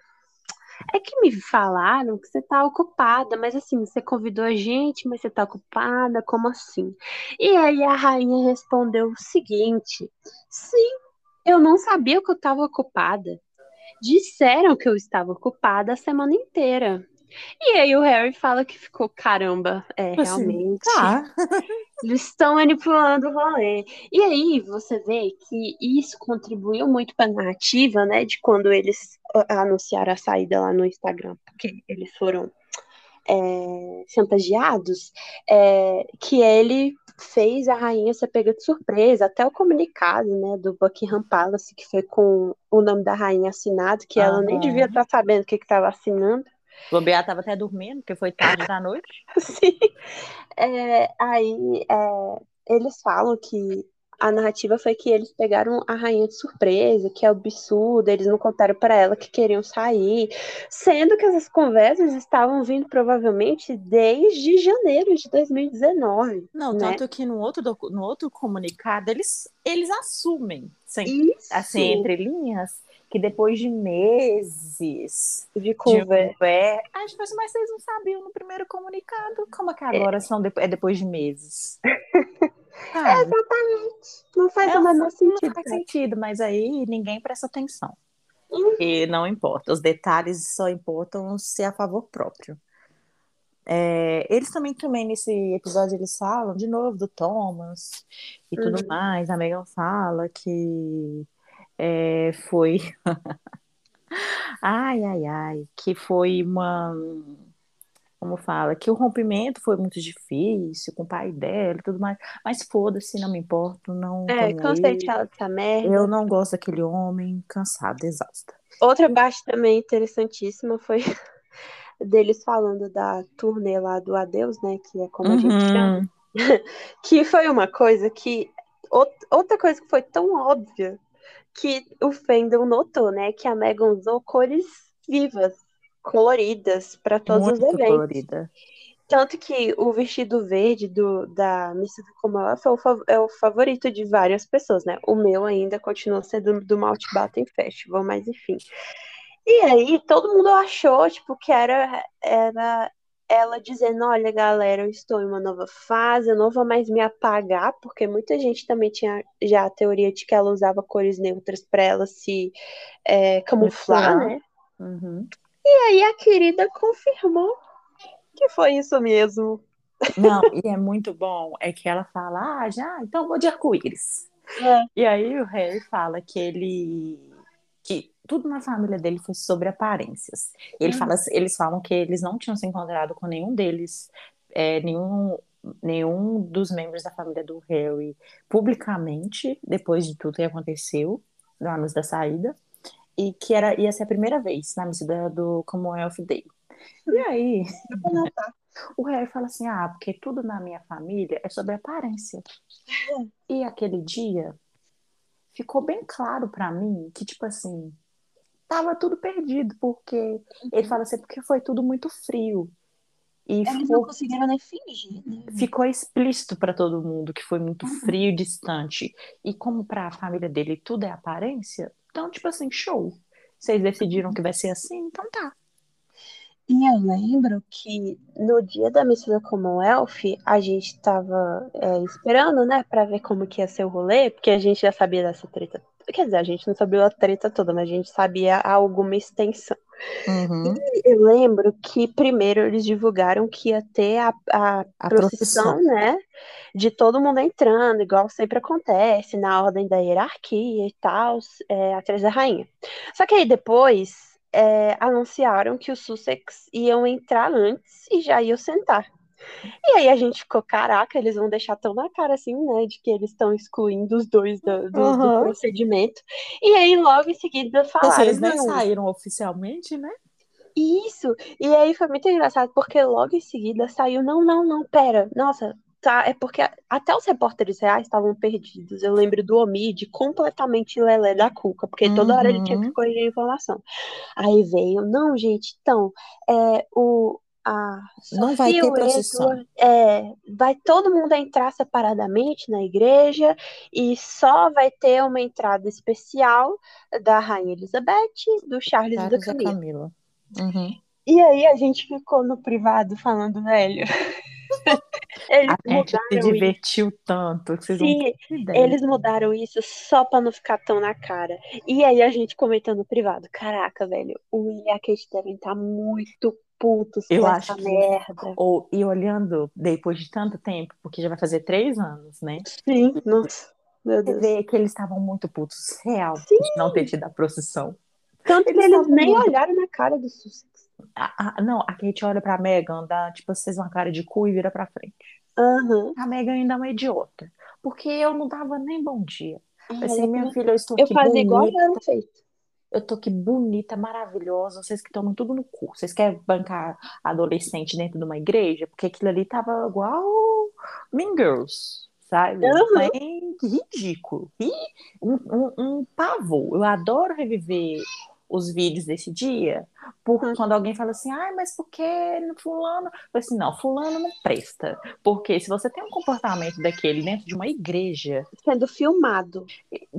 é que me falaram que você tá ocupada, mas assim, você convidou a gente, mas você tá ocupada, como assim? E aí a rainha respondeu o seguinte: sim, eu não sabia que eu estava ocupada. Disseram que eu estava ocupada a semana inteira. E aí o Harry fala que ficou, caramba, é, Assim, realmente. Tá. Eles estão manipulando o rolê. E aí você vê que isso contribuiu muito para a narrativa, né? De quando eles ah, anunciaram a saída lá no Instagram, porque eles foram é, chantageados, é, que ele fez a rainha ser pega de surpresa, até o comunicado, né, do Buckingham Palace, que foi com o nome da rainha assinado, que ela nem devia estar sabendo o que estava assinando. O Bobear tava até dormindo, porque foi tarde da noite. Sim. É, aí é, eles falam que a narrativa foi que eles pegaram a rainha de surpresa, que é absurdo, eles não contaram para ela que queriam sair, sendo que essas conversas estavam vindo provavelmente desde janeiro de 2019. Não, né? tanto que no outro, no outro comunicado eles, eles assumem, sem, assim, entre linhas, que depois de meses de de conversa. conversa. Ah, tipo assim, mas vocês não sabiam no primeiro comunicado. Como é que agora são de- é depois de meses? Exatamente. Não faz É, o menor não sentido. faz cara. sentido, mas aí ninguém presta atenção. Uhum. E não importa, os detalhes só importam se a favor próprio. É, eles também, também, nesse episódio, eles falam de novo do Thomas e tudo Uhum. mais. A Megan fala que é, foi. Ai, ai, ai, que foi uma. Como fala? Que o rompimento foi muito difícil com o pai dela e tudo mais. Mas foda-se, não me importo, não É, cansei de falar dessa merda. Eu não gosto daquele homem cansado, exausta. Outra parte também interessantíssima foi deles falando da turnê lá do Adeus, né? Que é como a gente chama. Uhum. Que foi uma coisa que. out- Outra coisa que foi tão óbvia que o fandom notou, né? Que a Megan usou cores vivas, coloridas, para todos os Muito eventos. colorida. Tanto que o vestido verde do, da Mrs. Commonwealth é o, fa- é o favorito de várias pessoas, né? O meu ainda continua sendo do Mountbatten Festival, mas enfim. E aí, todo mundo achou, tipo, que era, era ela dizendo, olha, galera, eu estou em uma nova fase, eu não vou mais me apagar, porque muita gente também tinha já a teoria de que ela usava cores neutras para ela se é, camuflar, né? Uhum. E aí a querida confirmou que foi isso mesmo. Não, e é muito bom, é que ela fala, ah, já, então vou de arco-íris. É. E aí o Harry fala que ele que tudo na família dele foi sobre aparências. Ele Hum. fala, eles falam que eles não tinham se encontrado com nenhum deles, é, nenhum, nenhum dos membros da família do Harry publicamente, depois de tudo que aconteceu, no anúncio da saída, e que era, ia ser a primeira vez na missa da- do Commonwealth Day. E aí, o Harry fala assim: ah, porque tudo na minha família é sobre aparência. E aquele dia ficou bem claro pra mim que, tipo assim, tava tudo perdido, porque ele fala assim, porque foi tudo muito frio. E Eles ficou, não conseguiram nem fingir, né? ficou explícito para todo mundo que foi muito Uhum. frio e distante. E como para a família dele tudo é aparência, então, tipo assim, show. Vocês decidiram que vai ser assim, então tá. E eu lembro que no dia da missa da Commonwealth, a gente tava é, esperando, né, pra ver como que ia ser o rolê, porque a gente já sabia dessa treta. Quer dizer, a gente não sabia a treta toda, mas a gente sabia alguma extensão. Uhum. Eu lembro que primeiro eles divulgaram que ia ter a, a, A procissão, né? De todo mundo entrando, igual sempre acontece, na ordem da hierarquia e tal, é, atrás da rainha. Só que aí depois é, anunciaram que os Sussex iam entrar antes e já iam sentar. E aí a gente ficou, caraca, eles vão deixar tão na cara assim, né? De que eles estão excluindo os dois do, do- do Aham. procedimento. E aí logo em seguida falaram, Vocês nem não, saíram oficialmente, né? isso. E aí foi muito engraçado, porque logo em seguida saiu, não, não, não, pera, nossa, tá, é porque até os repórteres reais estavam perdidos. Eu lembro do Omid completamente lelé da cuca, porque toda hora ele tinha que Uhum. corrigir a informação. Aí veio, não, gente, então, é, o, a Não vai ter procissão. É, vai todo mundo entrar separadamente na igreja e só vai ter uma entrada especial da Rainha Elizabeth, do Charles e da Charles e a Camila. Camila. Uhum. E aí a gente ficou no privado falando, velho. Eles A gente se mudaram isso. divertiu tanto que vocês Sim, eles mudaram isso só pra não ficar tão na cara. E aí a gente comentando no privado, caraca, velho, o Will e a Kate devem estar muito putos Eu com acho essa que- merda. Ou, e olhando depois de tanto tempo, porque já vai fazer três anos, né? Sim, nossa, meu Deus. vê que eles estavam muito putos, real, Sim. de não ter tido a procissão. Tanto que eles eles estavam nem muito- olharam na cara do Sussex. A- a- não, a Kate olha pra Megan, dá, tipo, vocês uma cara de cu e vira pra frente. Aham. A Megan ainda é uma idiota. Porque eu não dava nem bom dia. Assim, eu minha filha, eu estou Eu fazia igual ela fez. Eu tô aqui bonita, maravilhosa. Vocês que tomam tudo no cu. Vocês querem bancar adolescente dentro de uma igreja? Porque aquilo ali tava igual Mean Girls, sabe? Uhum. Bem ridículo. E um, um, um pavor. Eu adoro reviver os vídeos desse dia, por Uhum. quando alguém fala assim, ai, mas por que fulano? Eu assim, não, fulano não presta. Porque se você tem um comportamento daquele dentro de uma igreja, Sendo filmado.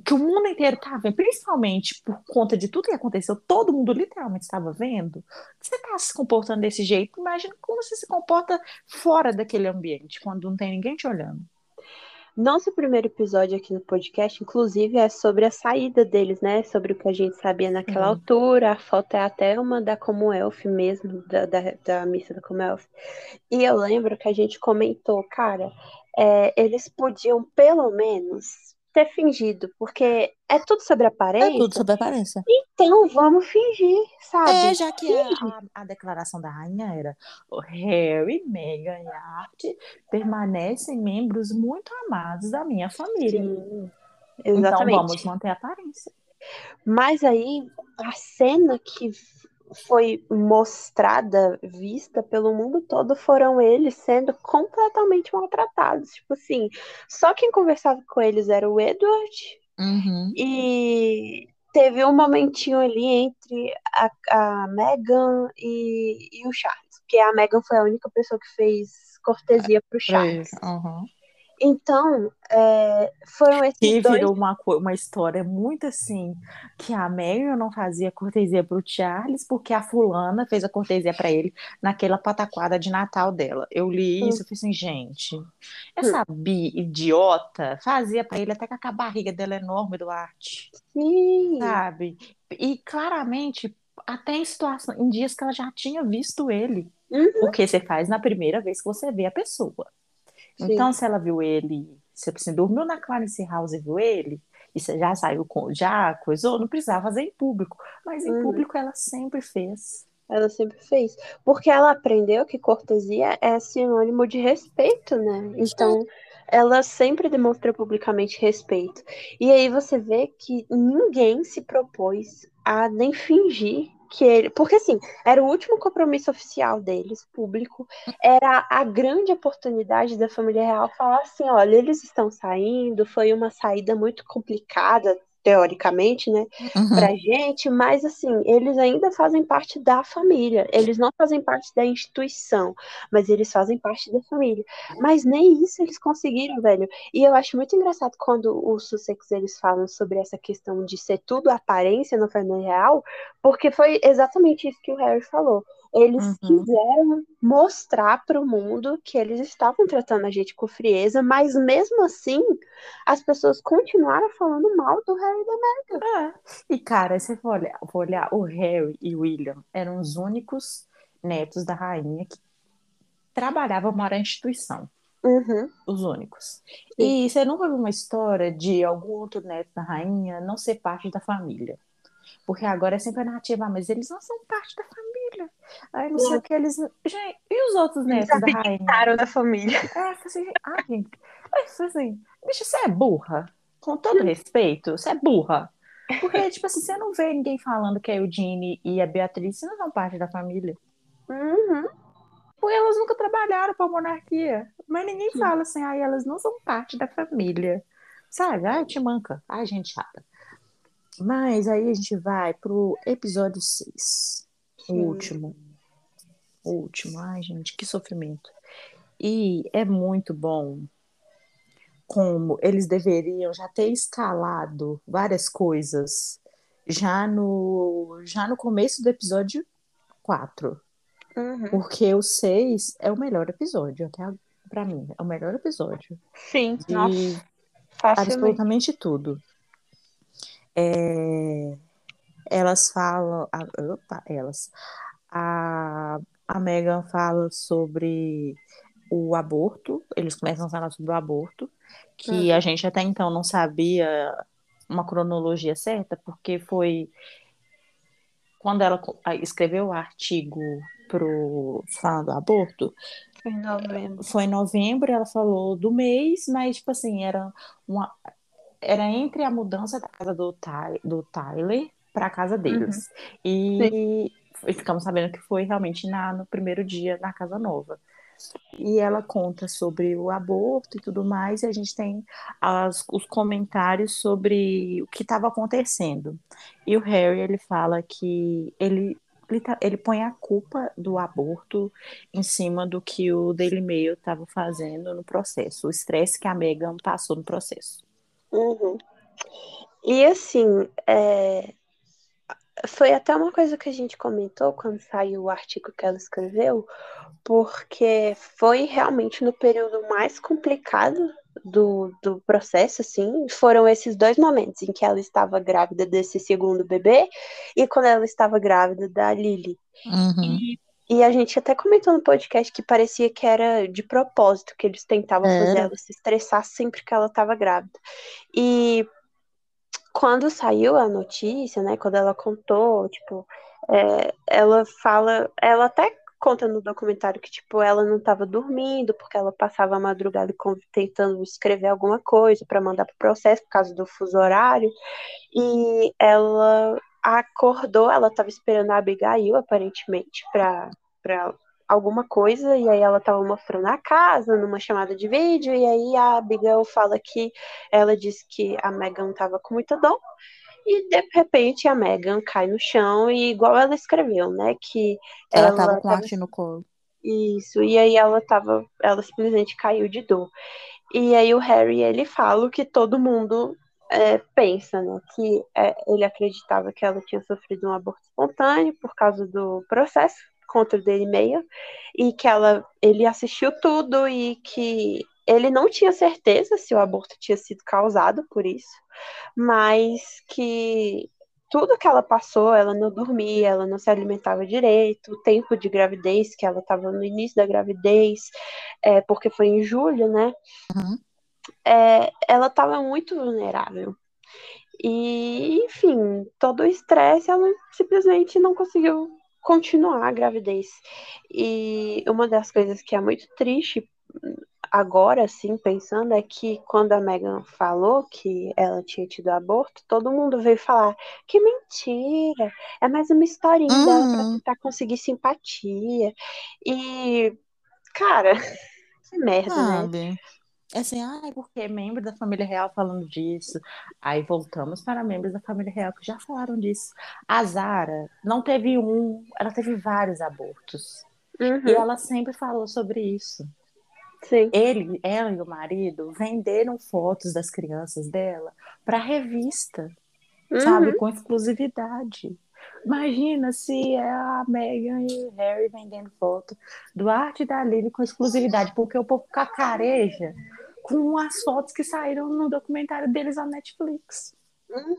que o mundo inteiro tá vendo, principalmente por conta de tudo que aconteceu, todo mundo literalmente estava vendo, você tá se comportando desse jeito, imagina como você se comporta fora daquele ambiente, quando não tem ninguém te olhando. Nosso primeiro episódio aqui no podcast, inclusive, é sobre a saída deles, né? Sobre o que a gente sabia naquela Uhum. altura. A foto é até uma da Commonwealth mesmo, da, da, da missa da Commonwealth. E eu lembro que a gente comentou, cara, é, eles podiam pelo menos ter fingido, porque é tudo sobre aparência. sobre aparência. Então vamos fingir, sabe? É, já que a, a, a declaração da rainha era o Harry, Meghan e Art permanecem membros muito amados da minha família. Sim, Então exatamente. vamos manter a aparência. Mas aí, a cena que foi mostrada, vista pelo mundo todo, foram eles sendo completamente maltratados. Tipo assim, só quem conversava com eles era o Edward, Uhum. e teve um momentinho ali entre a, a Meghan e, e o Charles, porque a Meghan foi a única pessoa que fez cortesia pro Charles. Uhum. Então, é, foram esses Que dois. virou uma, uma história muito assim, que a Megan não fazia cortesia pro Charles, porque a fulana fez a cortesia pra ele naquela pataquada de Natal dela. Eu li isso e falei assim, gente, essa bi idiota fazia pra ele até com a barriga dela enorme do arte, Sim, sabe? E claramente, até em situação, em dias que ela já tinha visto ele. Uhum. Porque você faz na primeira vez que você vê a pessoa. Sim. Então, se ela viu ele, se você dormiu na Clarence House e viu ele, e você já saiu com, já coisou, não precisava fazer em público. Mas em Uhum. público ela sempre fez. Ela sempre fez. Porque ela aprendeu que cortesia é sinônimo de respeito, né? Então, ela sempre demonstrou publicamente respeito. E aí você vê que ninguém se propôs a nem fingir que ele. Porque, assim, era o último compromisso oficial deles, público. Era a grande oportunidade da família real falar assim: olha, eles estão saindo, foi uma saída muito complicada. Teoricamente, né, Uhum. pra gente, mas assim, eles ainda fazem parte da família. Eles não fazem parte da instituição, mas eles fazem parte da família. Mas nem isso eles conseguiram, velho. E eu acho muito engraçado quando os Sussex eles falam sobre essa questão de ser tudo aparência no família real, porque foi exatamente isso que o Harry falou. Eles Uhum. quiseram mostrar para o mundo que eles estavam tratando a gente com frieza, mas mesmo assim, as pessoas continuaram falando mal do Harry da Meghan. É. E, cara, se você for olhar, for olhar, o Harry e o William eram os únicos netos da rainha que trabalhavam para a instituição. Uhum. Os únicos. E você nunca viu uma história de algum outro neto da rainha não ser parte da família. Porque agora é sempre a narrativa, ah, mas eles não são parte da família. Aí não sei o que eles. Gente, e os outros Eles netos da rainha? da família. É, assim, ai, gente. Aí, assim, bicho, você é burra. Com todo respeito, você é burra. Porque, tipo assim, você não vê ninguém falando que a Eugene e a Beatriz não são parte da família. Uhum. Porque elas nunca trabalharam para a monarquia. Mas ninguém fala assim, ai, elas não são parte da família. Sabe? Ai, te manca. Ai, gente chata. Mas aí a gente vai pro episódio 6. O Sim. último. O último. Ai, gente, que sofrimento. E é muito bom como eles deveriam já ter escalado várias coisas já no, já no começo do episódio 4. Uhum. Porque o 6 é o melhor episódio, até a- pra mim. É o melhor episódio. Sim, De nossa, absolutamente tudo. É, Elas falam. a- Opa, elas. A, a Megan fala sobre o aborto. Eles começam a falar sobre o aborto, que a gente até então não sabia uma cronologia certa, porque foi quando ela escreveu o artigo pro falando do aborto, Foi em novembro. foi em novembro, ela falou do mês, mas tipo assim, era uma era entre a mudança da casa do, Ty, do Tyler para a casa deles. E, e ficamos sabendo que foi realmente na, no primeiro dia na casa nova. E ela conta sobre o aborto e tudo mais, e a gente tem as- os comentários sobre o que estava acontecendo. E o Harry, ele fala que ele, ele, ele põe a culpa do aborto em cima do que o Daily Mail estava fazendo no processo, o estresse que a Meghan passou no processo. Uhum. E assim, é, foi até uma coisa que a gente comentou quando saiu o artigo que ela escreveu, porque foi realmente no período mais complicado do, do processo, assim, foram esses dois momentos em que ela estava grávida desse segundo bebê e quando ela estava grávida da Lily. E, e a gente até comentou no podcast que parecia que era de propósito, que eles tentavam fazer Era. ela se estressar sempre que ela estava grávida. E quando saiu a notícia, né, quando ela contou, tipo, é, ela fala, ela até conta no documentário que, tipo, ela não estava dormindo porque ela passava a madrugada tentando escrever alguma coisa para mandar pro processo por causa do fuso horário, e ela acordou, ela estava esperando a Abigail, aparentemente, para para alguma coisa, e aí ela estava mostrando a casa numa chamada de vídeo, e aí a Abigail fala que ela disse que a Megan estava com muita dor, e de repente a Megan cai no chão, e igual ela escreveu, né, que Ela ela tava com tava- arte no colo. isso, e aí ela tava, ela simplesmente caiu de dor. E aí o Harry, ele fala o que todo mundo é, pensa, né? Que é, ele acreditava que ela tinha sofrido um aborto espontâneo por causa do processo contra o Daily Mail, e que ela, ele assistiu tudo e que ele não tinha certeza se o aborto tinha sido causado por isso, mas que tudo que ela passou, ela não dormia, ela não se alimentava direito, o tempo de gravidez, que ela estava no início da gravidez, é, porque foi em julho, né? Uhum. É, ela estava muito vulnerável. E, enfim, todo o estresse, ela simplesmente não conseguiu continuar a gravidez. E uma das coisas que é muito triste agora, assim, pensando, é que quando a Megan falou que ela tinha tido aborto, todo mundo veio falar que mentira, é mais uma historinha dela pra Uhum. tentar conseguir simpatia. E, cara, que merda, né? Sabe? É assim, ai, porque membro da família real falando disso. Aí voltamos para membros da família real que já falaram disso. A Zara não teve um, ela teve vários abortos. Uhum, E ela sempre falou sobre isso. Sim. Ele, ela e o marido venderam fotos das crianças dela para revista, sabe, Uhum. com exclusividade. Imagina se é a Meghan e o Harry vendendo foto do Arte e da Lily com exclusividade, porque o povo cacareja com as fotos que saíram no documentário deles na Netflix. Uhum.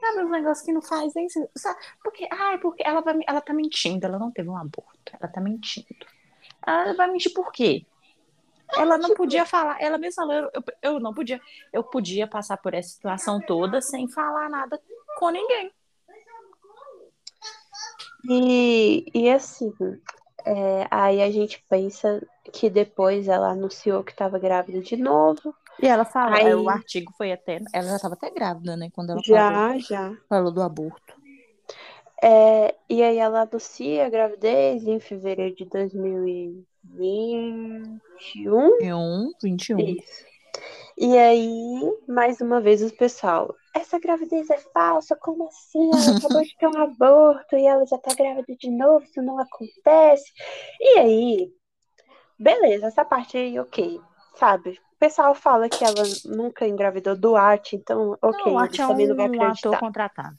Sabe, um negócio que não faz nem. Sabe? Porque, ai, porque ela, vai, ela tá mentindo, ela não teve um aborto, ela tá mentindo. Ela vai mentir por quê? Ela não podia falar, ela mesma falou, eu, eu não podia, eu podia passar por essa situação toda sem falar nada com ninguém. E, e assim, é, aí a gente pensa que depois ela anunciou que estava grávida de novo. E ela fala, Aí- o artigo foi até, ela já estava até grávida, né, quando ela falou, Já, já. falou do aborto. É, e aí ela anuncia a gravidez em fevereiro de 2021. E um, 21. Isso. E aí, mais uma vez, o pessoal, essa gravidez é falsa, como assim? Ela acabou de ter um aborto e ela já tá grávida de novo, isso não acontece. E aí, beleza, essa parte aí, ok, sabe? O pessoal fala que ela nunca engravidou do Art, então, ok, Não, Art é também não vai um ator contratado.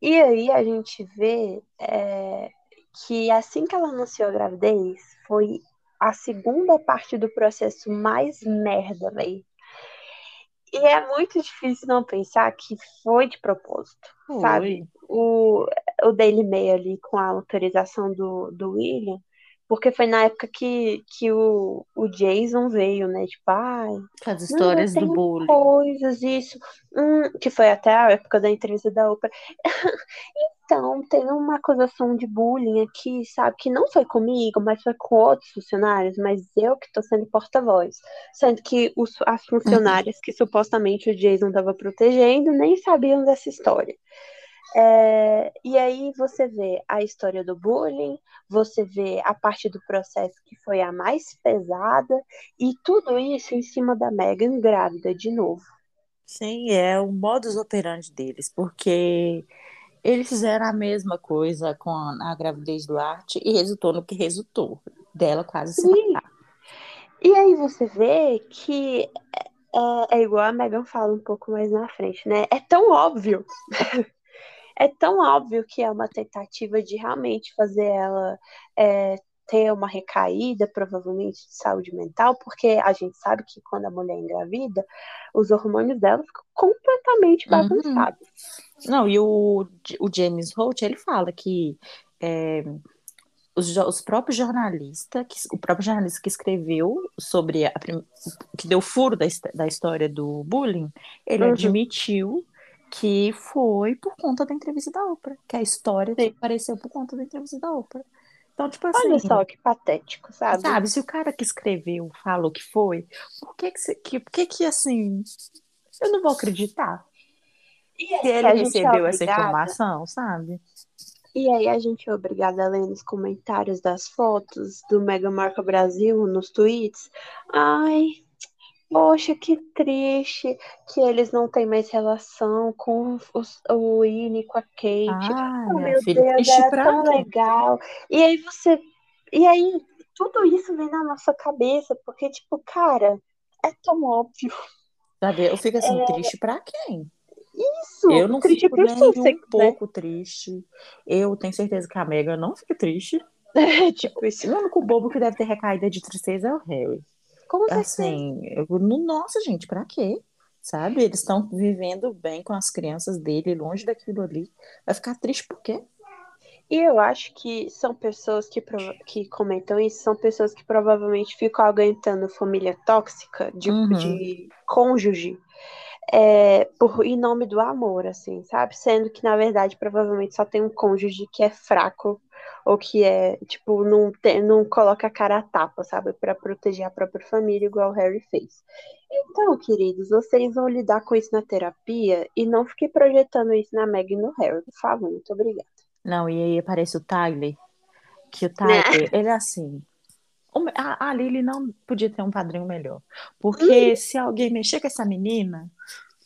E aí a gente vê é, que assim que ela anunciou a gravidez, foi a segunda parte do processo mais merda, véi. E é muito difícil não pensar que foi de propósito, sabe? Foi. O, o Daily Mail ali com a autorização do, do William, porque foi na época que, que o, o Jason veio, né? Tipo, ai, as histórias eu do bullying. coisas, isso. Hum, que foi até a época da entrevista da Oprah. Então, tem uma acusação de bullying aqui, sabe? Que não foi comigo, mas foi com outros funcionários, mas eu que tô sendo porta-voz. Sendo que os, as funcionárias que supostamente o Jason tava protegendo nem sabiam dessa história. É, e aí você vê a história do bullying, você vê a parte do processo que foi a mais pesada, e tudo isso em cima da Megan grávida de novo. Sim, é o modus operandi deles, porque eles fizeram a mesma coisa com a, gravidez do Arte e resultou no que resultou, dela quase se matar. E aí você vê que é, é igual a Megan fala um pouco mais na frente, né? É tão óbvio. É tão óbvio que é uma tentativa de realmente fazer ela é, ter uma recaída, provavelmente de saúde mental, porque a gente sabe que quando a mulher engravida, os hormônios dela ficam completamente Uhum. bagunçados. Não, e o, o James Holt, ele fala que é, os, os próprios jornalistas, que, o próprio jornalista que escreveu sobre a, que deu furo da, da história do bullying, ele Uhum. admitiu que foi por conta da entrevista da Oprah, que a história Sim. apareceu por conta da entrevista da Oprah. Então, tipo assim, Olha só que patético, sabe? sabe, se o cara que escreveu falou que foi, por que que, se- que, por que, que assim, eu não vou acreditar E aí ele a gente é recebeu essa obrigada- informação, sabe? E aí a gente é obrigada a ler nos comentários das fotos do Mega Marca Brasil, nos tweets. Ai, poxa, que triste que eles não têm mais relação com os- o Winnie, com a Kate. Ah, oh, minha meu filha, Deus, era pra tão quê? legal. E aí você. E aí tudo isso vem na nossa cabeça, porque, tipo, cara, é tão óbvio. Sabe? Eu fico assim, triste pra quem? Isso, Eu não triste fico nem você, um né? pouco triste. Eu tenho certeza que a Megan não fica triste. tipo, isso. O único bobo que deve ter recaída de tristeza é o Harry. Com. Assim, eu, no- nossa, gente, pra quê? Sabe? Eles estão vivendo bem com as crianças dele, longe daquilo ali. Vai ficar triste por quê? E eu acho que são pessoas que, que comentam isso, são pessoas que provavelmente ficam aguentando família tóxica de, Uhum. de cônjuge é, por, em nome do amor, assim, sabe? Sendo que, na verdade, provavelmente só tem um cônjuge que é fraco ou que é, tipo, não, tem, não coloca a cara a tapa, sabe? Pra proteger a própria família, igual o Harry fez. Então, queridos, vocês vão lidar com isso na terapia e não fiquem projetando isso na Meg e no Harry, por favor. Muito obrigada. Não, e aí aparece o Tyler, que o Tyler, ele é assim. a, a Lily não podia ter um padrinho melhor. Porque se alguém mexer com essa menina,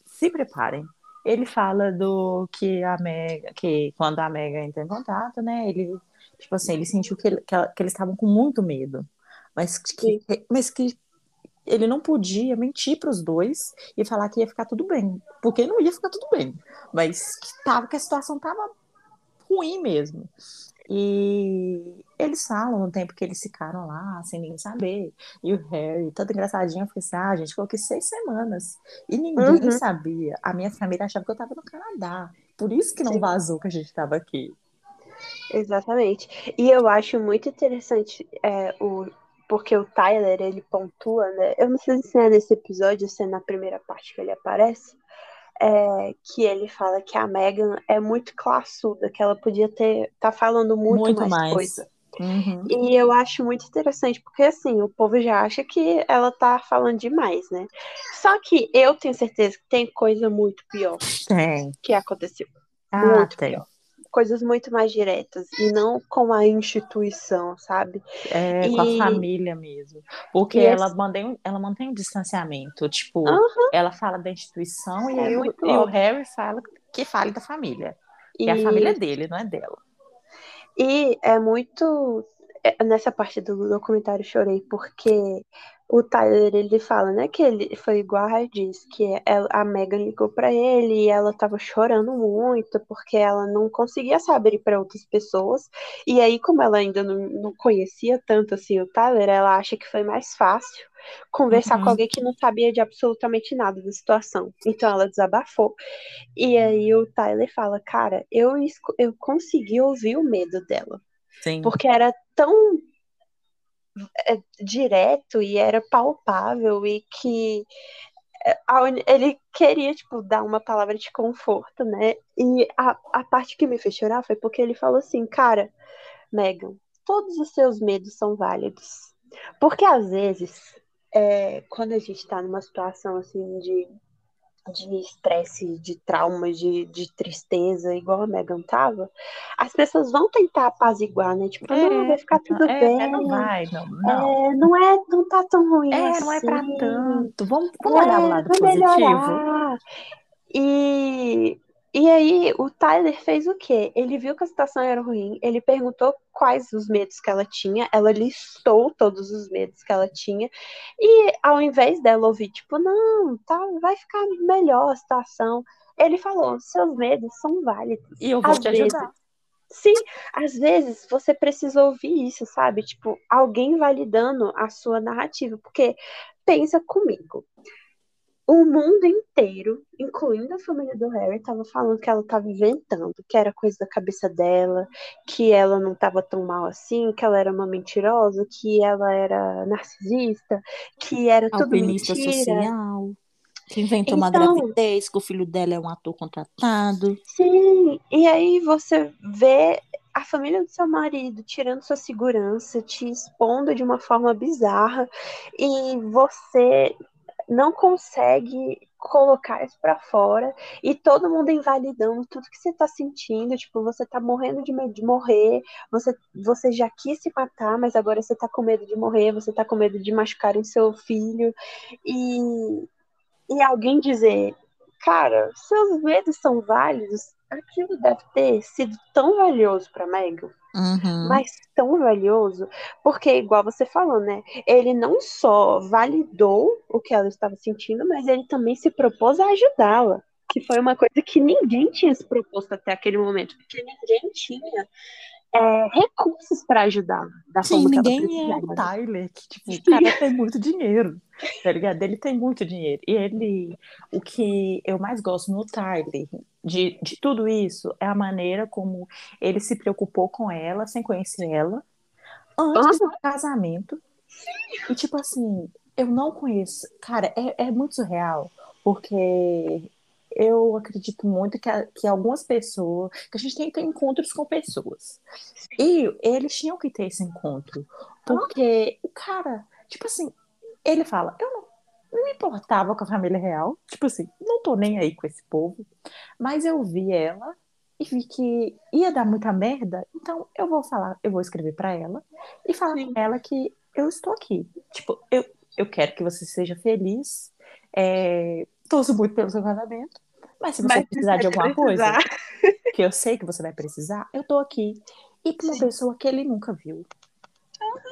se preparem. Ele fala do que a Mega, que quando a Mega entra em contato, né? Ele, tipo assim, ele sentiu que, ele- que, ela- que eles estavam com muito medo. Mas que, mas que ele não podia mentir para os dois e falar que ia ficar tudo bem. Porque não ia ficar tudo bem. Mas que, tava, que a situação tava ruim mesmo. E eles falam no tempo que eles ficaram lá, sem ninguém saber. E o Harry, todo engraçadinho, falou assim: ah, gente, ficou aqui seis semanas. E ninguém Uhum. sabia. A minha família achava que eu tava no Canadá. Por isso que não Sim. vazou que a gente tava aqui. Exatamente. E eu acho muito interessante é, o porque o Tyler ele pontua, né? Eu não sei se é nesse episódio, se é na primeira parte que ele aparece, é, que ele fala que a Megan é muito classuda, que ela podia ter tá falando muito, Muito mais, mais. coisa. Uhum. E eu acho muito interessante, porque assim, o povo já acha que ela tá falando demais, né? Só que eu tenho certeza que tem coisa muito pior Tem. que aconteceu. Ah, muito tem. pior. Coisas muito mais diretas. E não com a instituição, sabe? É, com a E- família mesmo. Porque E ela, esse- mantém, ela mantém um distanciamento. Tipo, ela fala da instituição e É aí o, e o. Harry fala que fale da família. E, Que a família é dele, não é dela. e é muito. é, Nessa parte do documentário chorei, porque o Tyler ele fala, né, que ele foi igual a Rai disse, que ela- a Megan ligou pra ele e ela tava chorando muito, porque ela não conseguia se abrir pra outras pessoas. E aí, como ela ainda não, não conhecia tanto assim o Tyler, ela acha que foi mais fácil conversar Uhum. com alguém que não sabia de absolutamente nada da situação. Então ela desabafou. E aí o Tyler fala, cara, eu, eu consegui ouvir o medo dela. Sim. Porque era tão é, direto e era palpável e que é, ele queria, tipo, dar uma palavra de conforto, né? E a, a parte que me fez chorar foi porque ele falou assim, cara, Megan, todos os seus medos são válidos. Porque às vezes, é, quando a gente tá numa situação assim de de estresse, de trauma, de, de tristeza, igual a Megan tava, as pessoas vão tentar apaziguar, né? Tipo, não, vai ficar tudo é, bem. não vai, não. não. É, não é, não tá tão ruim É, assim. não é pra tanto. Vamos, vamos olhar o É, lado positivo. melhorar. E, e aí, o Tyler fez o quê? Ele viu que a situação era ruim, ele perguntou quais os medos que ela tinha, ela listou todos os medos que ela tinha, e ao invés dela ouvir, tipo, não, tá, vai ficar melhor a situação, ele falou: seus medos são válidos. E eu vou Às te vezes. ajudar. Sim, às vezes você precisa ouvir isso, sabe? Tipo, alguém validando a sua narrativa, porque pensa comigo. O mundo inteiro, incluindo a família do Harry, tava falando que ela tava inventando, que era coisa da cabeça dela, que ela não tava tão mal assim, que ela era uma mentirosa, que ela era narcisista, que era tudo mentira. social. Que inventou uma Então- gravidez, que o filho dela é um ator contratado. Sim, e aí você vê a família do seu marido tirando sua segurança, te expondo de uma forma bizarra, e você não consegue colocar isso pra fora, e todo mundo invalidando tudo que você tá sentindo, tipo, você tá morrendo de medo de morrer, você, você já quis se matar, mas agora você tá com medo de morrer, você tá com medo de machucarem seu filho, e, e alguém dizer, cara, seus medos são válidos, aquilo deve ter sido tão valioso pra Megan, Uhum. mas tão valioso, porque, igual você falou, né? Ele não só validou o que ela estava sentindo, mas ele também se propôs a ajudá-la. Que foi uma coisa que ninguém tinha se proposto até aquele momento, porque ninguém tinha é, recursos para ajudá-la da Sim, forma que ela ninguém é o precisava. Tyler, que, tipo, o cara tem muito dinheiro, tá ligado? Ele tem muito dinheiro. E ele, o que eu mais gosto no Tyler, de, de tudo isso, é a maneira como ele se preocupou com ela, sem conhecer ela, antes do casamento. E, tipo assim, eu não conheço. Cara, é, é muito surreal, porque eu acredito muito que, a- que algumas pessoas. que a gente tem que ter encontros com pessoas. E eles tinham que ter esse encontro. Porque o cara, tipo assim, ele fala: eu não, não me importava com a família real. Tipo assim, não tô nem aí com esse povo. Mas eu vi ela e vi que ia dar muita merda. Então eu vou falar, eu vou escrever pra ela e falar Sim. pra ela que eu estou aqui. Tipo, eu, eu quero que você seja feliz. É, torço muito pelo seu casamento. Mas se você Mas precisar de alguma coisa, precisar. que eu sei que você vai precisar, eu tô aqui. E pra uma Sim. pessoa que ele nunca viu.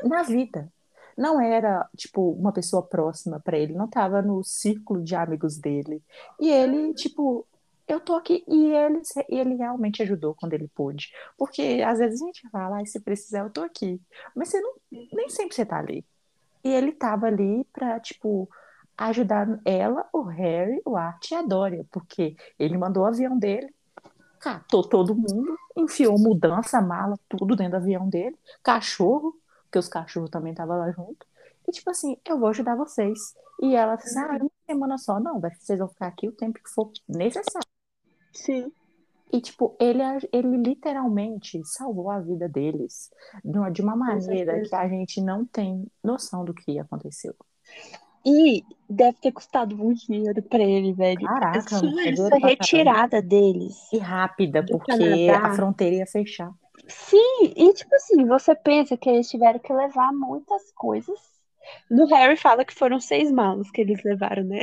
Na vida. Não era, tipo, uma pessoa próxima pra ele, não tava no círculo de amigos dele. E ele, tipo, eu tô aqui. E ele, ele realmente ajudou quando ele pôde. Porque às vezes a gente fala, "Ai, se precisar, eu tô aqui. Mas você não, nem sempre você tá ali. E ele tava ali pra, tipo, ajudar ela, o Harry, o Art e a Dória, porque ele mandou o avião dele, catou todo mundo, enfiou mudança, mala, tudo dentro do avião dele, cachorro, porque os cachorros também estavam lá junto. E tipo assim, eu vou ajudar vocês. E ela disse, ah, uma semana só, não, vocês vão ficar aqui o tempo que for necessário. Sim. E, tipo, ele, ele literalmente salvou a vida deles de uma, maneira que a gente não tem noção do que aconteceu. E deve ter custado muito dinheiro pra ele, velho. Caraca, mano, é pra retirada deles. E rápida, porque Canadá. a fronteira ia fechar. Sim, e tipo assim, você pensa que eles tiveram que levar muitas coisas. No Harry fala que foram seis malas que eles levaram, né?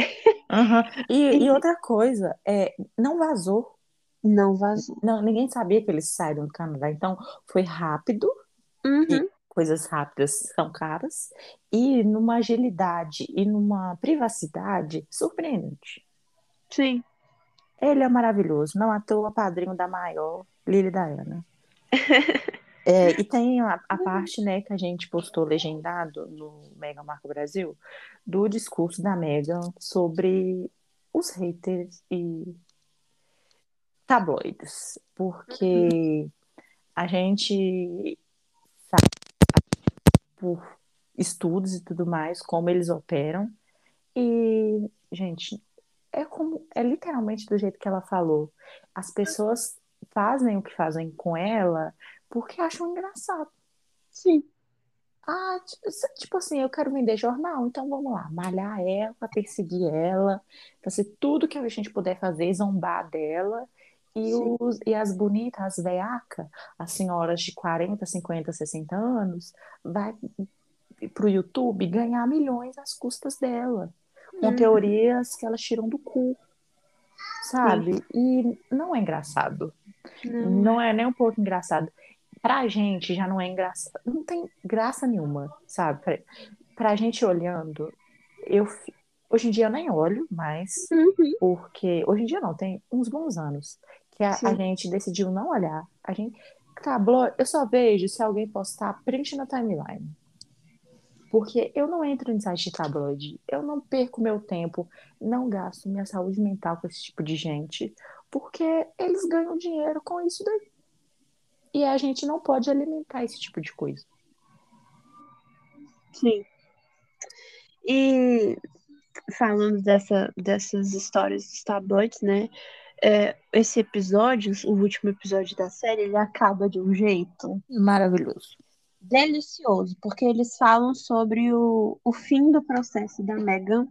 Aham. E, e outra coisa, é, não vazou. Não vazou. Não, ninguém sabia que eles saíram do Canadá. Então, foi rápido. Uhum. Coisas rápidas são caras. E numa agilidade e numa privacidade surpreendente. Sim. Ele é maravilhoso. Não à toa, padrinho da maior, Lily Diana. É, e tem a, a parte, né, que a gente postou legendado no Mega Marco Brasil, do discurso da Megan sobre os haters e tabloides. Porque a gente sabe por estudos e tudo mais como eles operam. E, gente, é como é literalmente do jeito que ela falou. As pessoas fazem o que fazem com ela porque acham engraçado. Sim. Ah, ti- tipo assim, eu quero vender jornal, então vamos lá, malhar ela, perseguir ela, fazer tudo que a gente puder fazer, zombar dela. E, Sim. os, e as bonitas, as veaca, as senhoras de 40, 50, 60 anos, vai pro YouTube ganhar milhões às custas dela, com Uhum. teorias que elas tiram do cu, sabe? E não é engraçado. Não. Não é nem um pouco engraçado. Pra gente já não é engraçado. Não tem graça nenhuma, sabe? Pra, pra gente olhando, eu hoje em dia eu nem olho mais, Uhum. porque hoje em dia não, tem uns bons anos que a, a gente decidiu não olhar. A gente tabloide, eu só vejo se alguém postar print na timeline. Porque eu não entro em site de tabloide, eu não perco meu tempo, não gasto minha saúde mental com esse tipo de gente, porque eles ganham dinheiro com isso daí. E a gente não pode alimentar esse tipo de coisa. Sim. E falando dessa, dessas histórias dos tabloides, né? é, esse episódio, o último episódio da série, ele acaba de um jeito Maravilhoso. delicioso, porque eles falam sobre o, o fim do processo da Meghan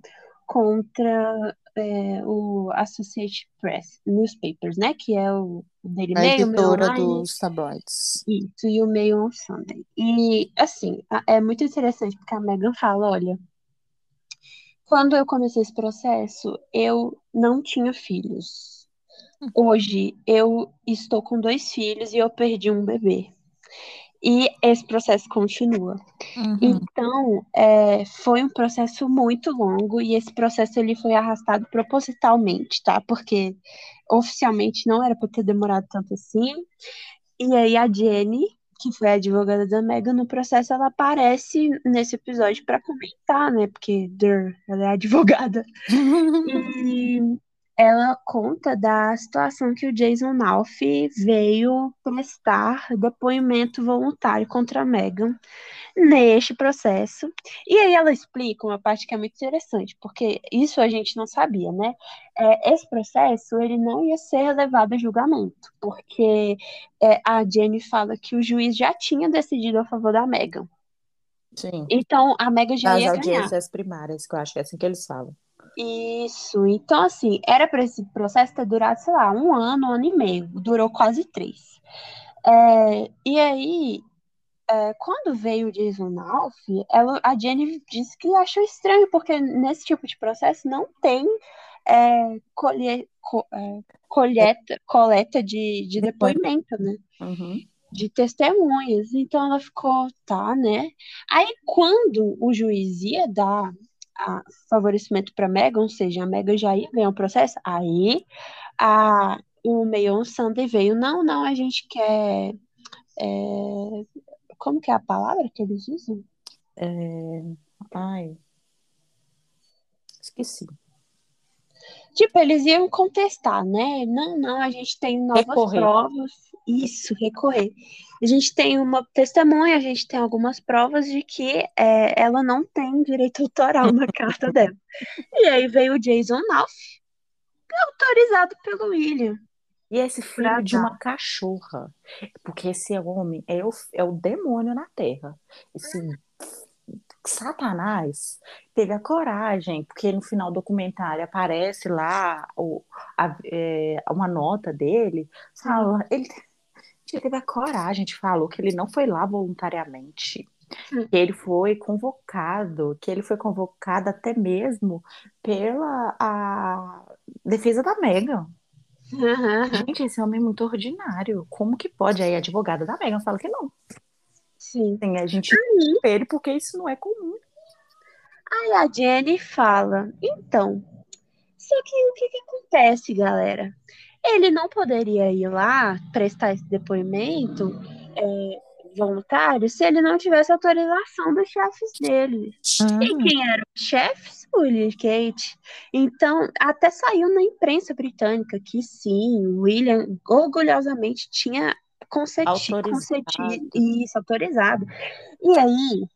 contra é, o Associated Press Newspapers, né? Que é o Daily A Mail, Mail editora Online, dos tabloides. isso, e o Mail on Sunday. E, assim, a- é muito interessante, porque a Megan fala, olha, quando eu comecei esse processo, eu não tinha filhos. Hoje, eu estou com dois filhos e eu perdi um bebê. E esse processo continua. Uhum. Então, é, foi um processo muito longo e esse processo ele foi arrastado propositalmente, tá? Porque oficialmente não era para ter demorado tanto assim. E aí a Jenny, que foi a advogada da Megan no processo, ela aparece nesse episódio para comentar, né? Porque dur, ela é advogada. E ela conta da situação que o Jason Nauf veio prestar depoimento voluntário contra a Megan neste processo. E aí ela explica uma parte que é muito interessante, porque isso a gente não sabia, né? É, esse processo ele não ia ser levado a julgamento, porque é, a Jenny fala que o juiz já tinha decidido a favor da Megan. Sim. Então a Megan já Das ia ganhar. audiências primárias, que eu acho que é assim que eles falam. Isso, então assim, era para esse processo ter durado, sei lá, um ano, um ano e meio, durou quase três. É, e aí, é, quando veio o Jason Alf, ela, a Jenny disse que achou estranho, porque nesse tipo de processo não tem é, colhe, co, é, colheta, coleta de, de depoimento, né? Uhum. De testemunhas. Então ela ficou, tá, né? Aí quando o juiz ia dar a favorecimento para Megan, ou seja, a Megan já ia ganhar um processo, aí a, o Mayon Sunday veio, não, não, a gente quer. é, como que é a palavra que eles usam? É, Ai, esqueci. Tipo, eles iam contestar, né? Não, não, a gente tem novas Recorrer. provas. Isso, recorrer. A gente tem uma testemunha, a gente tem algumas provas de que é, ela não tem direito autoral na carta dela. E aí veio o Jason Alf, autorizado pelo William. E esse filho Pra de dar. uma cachorra. Porque esse homem é o, é o demônio na Terra. Esse Satanás teve a coragem, porque no final do documentário aparece lá o, a- é, uma nota dele, fala, ele, ele teve a coragem de falou que ele não foi lá voluntariamente. Que ele foi convocado, que ele foi convocado até mesmo pela a defesa da Megan. Gente, esse homem é muito ordinário. Como que pode? Aí a advogada da Megan fala que não. Sim. Tem a gente ele porque isso não é comum. Aí a Jenny fala: então, só que o que, que acontece, galera? Ele não poderia ir lá prestar esse depoimento é, voluntário se ele não tivesse autorização dos chefes dele. E quem eram os chefes? O William e Kate. Então, até saiu na imprensa britânica que sim, William orgulhosamente tinha Autorizado. concedi isso, autorizado. E aí,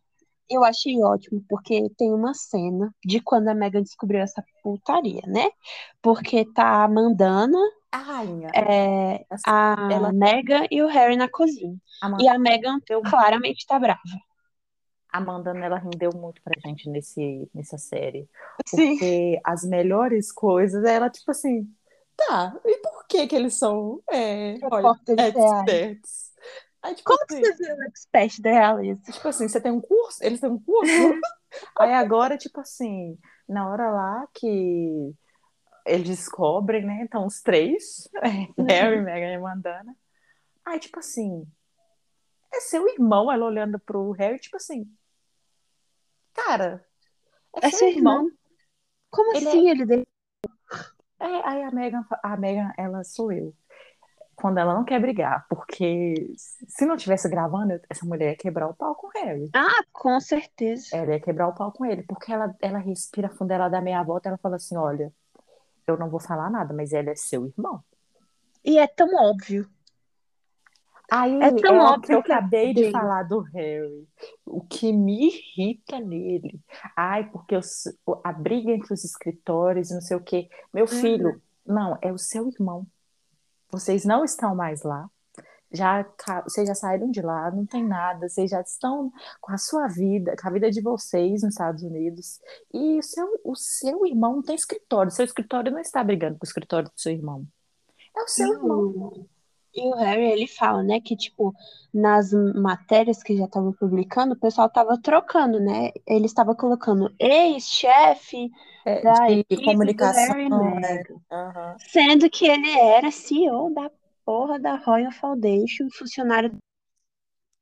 eu achei ótimo, porque tem uma cena de quando a Megan descobriu essa putaria, né? Porque tá a Mandana, A rainha. é, Essa- a ela- Megan e o Harry na cozinha. A E a Megan Eu- claramente tá brava. Amanda, ela rendeu muito pra gente nesse, nessa série. Sim. Porque as melhores coisas, ela, tipo assim, tá, e que que eles são, é, olha, Repórteres reais. experts? Aí, tipo Como que assim, você viu o expert da realeza? tipo assim, você tem um curso? Eles têm um curso? Aí agora, tipo assim, na hora lá que eles descobrem, né? Então, os três, Harry, Meghan e Mandana. Aí, tipo assim, é seu irmão, ela olhando pro Harry, tipo assim, cara, é, É seu irmão. Como Ele assim ele deu? É, aí a Megan, a Megan, ela sou eu. Quando ela não quer brigar, porque se não tivesse gravando, essa mulher ia quebrar o pau com o Harry. Ah, com certeza. Ela ia quebrar o pau com ele, porque ela, ela respira fundo, ela dá meia volta, ela fala assim: olha, eu não vou falar nada, mas ele é seu irmão. E é tão óbvio. Aí É tão o óbvio que eu que eu acabei de falar do Harry. O que me irrita nele. Ai, porque os- a briga entre os escritores e não sei o quê. Meu filho, não, é o seu irmão. Vocês não estão mais lá. Já, vocês já saíram de lá, não tem nada. Vocês já estão com a sua vida, com a vida de vocês nos Estados Unidos. E o seu, o seu irmão não tem escritório. Seu escritório não está brigando com o escritório do seu irmão. É o seu irmão. E o Harry, ele fala, né, que, tipo, nas matérias que já estavam publicando, o pessoal tava trocando, né? Ele estava colocando ex-chefe É, da de do comunicação. Harry e é. Meghan. Aham. Sendo que ele era CEO da porra da Royal Foundation, funcionário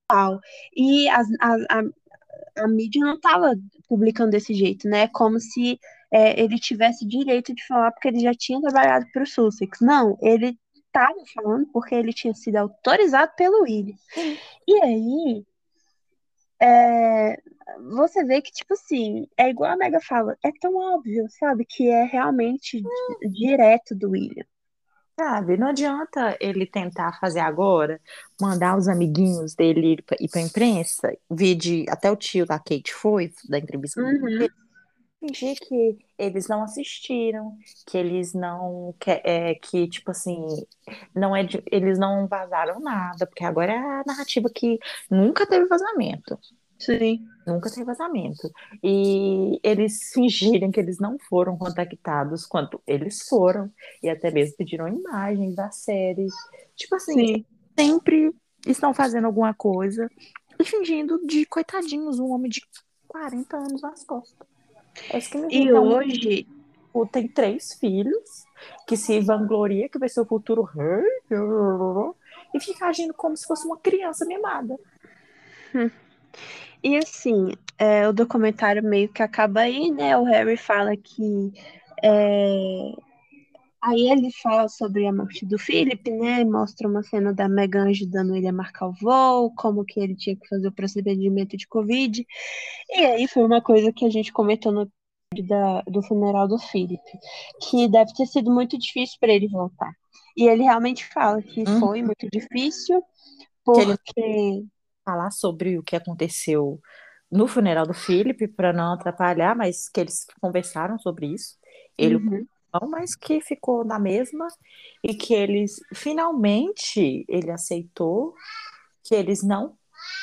tal. E as- a, a, a mídia não tava publicando desse jeito, né? Como se é, ele tivesse direito de falar porque ele já tinha trabalhado para o Sussex. Não, ele estava falando porque ele tinha sido autorizado pelo William. E aí, é, você vê que, tipo assim, é igual a Mega fala, é tão óbvio, sabe? Que é realmente di- direto do William. Sabe, não adianta ele tentar fazer agora, mandar os amiguinhos dele ir pra, ir pra imprensa, vide até o tio da Kate foi, da entrevista Uhum. ele, fingir que eles não assistiram, que eles não, que, é, que tipo assim, não é de- eles não vazaram nada, porque agora é a narrativa que nunca teve vazamento. Sim. Nunca teve vazamento. E eles fingirem que eles não foram contactados quando eles foram, e até mesmo pediram imagens da série. Tipo assim, Sim. sempre estão fazendo alguma coisa e fingindo de coitadinhos, um homem de 40 anos nas costas. É isso que me E. Um hoje, tipo, tem três filhos, que se vangloria que vai ser o futuro rei, e fica agindo como se fosse uma criança mimada. e assim, é, o documentário meio que acaba aí, né? O Harry fala que. é, Aí ele fala sobre a morte do Philip, né? Mostra uma cena da Meghan ajudando ele a marcar o voo, como que ele tinha que fazer o procedimento de Covid. E aí foi uma coisa que a gente comentou no da, do funeral do Philip, que deve ter sido muito difícil para ele voltar. E ele realmente fala que Uhum. foi muito difícil, ele- porque. Falar sobre o que aconteceu no funeral do Philip, para não atrapalhar, mas que eles conversaram sobre isso. Ele Uhum. Não, mas que ficou na mesma e que eles finalmente ele aceitou que eles não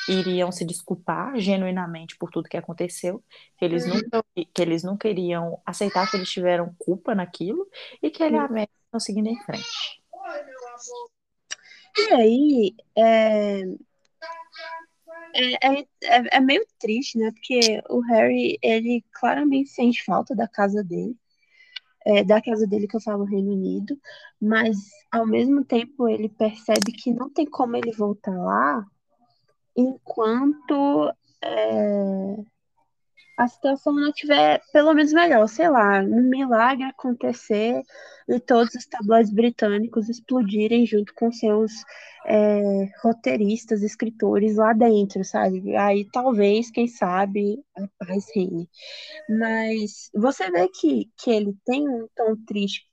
iriam se desculpar genuinamente por tudo que aconteceu, que eles nunca que eles nunca iriam aceitar que eles tiveram culpa naquilo e que ele e a estão seguindo em frente. E aí, é, é, é, é- é meio triste, né? Porque o Harry, ele claramente sente falta da casa dele, é, da casa dele que eu falo Reino Unido, mas ao mesmo tempo ele percebe que não tem como ele voltar lá enquanto é, a situação não tiver pelo menos melhor, sei lá, um milagre acontecer e todos os tabloides britânicos explodirem junto com seus é, roteiristas, escritores lá dentro, sabe? Aí talvez, quem sabe, a paz reine. Mas você vê que, que ele tem um tom triste,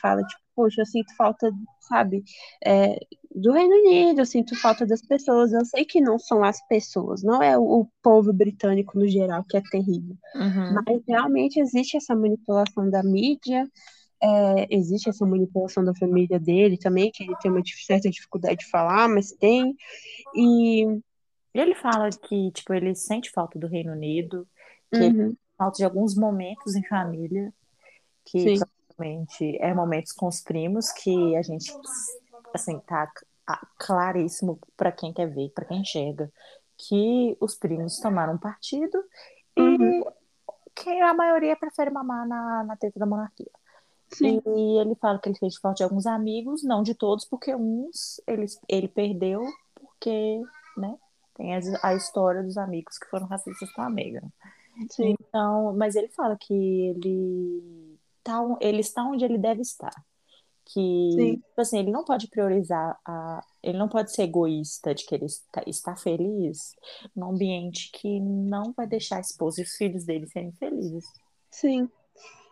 fala, tipo, poxa, eu sinto falta, sabe, é, do Reino Unido, eu sinto falta das pessoas. Eu sei que não são as pessoas, não é o, povo britânico no geral que é terrível. Mas realmente existe essa manipulação da mídia, é, existe essa manipulação da família dele também, que ele tem uma certa dificuldade de falar, mas tem. E ele fala que, tipo, ele sente falta do Reino Unido, que ele uhum, falta de alguns momentos em família, que Sim. provavelmente é momentos com os primos, que a gente, assim, tá claríssimo para quem quer ver, para quem enxerga, que os primos tomaram partido e Uhum. que a maioria prefere mamar na, na teta da monarquia. sim, E ele fala que ele fez falta de alguns amigos, não de todos, porque uns ele, ele perdeu, porque, né, tem a, a história dos amigos que foram racistas com a Meghan. sim, Então, mas ele fala que ele tá, ele está onde ele deve estar. Que, tipo assim, ele não pode priorizar a, ele não pode ser egoísta de que ele está, está feliz num ambiente que não vai deixar a esposa e os filhos dele serem felizes. sim.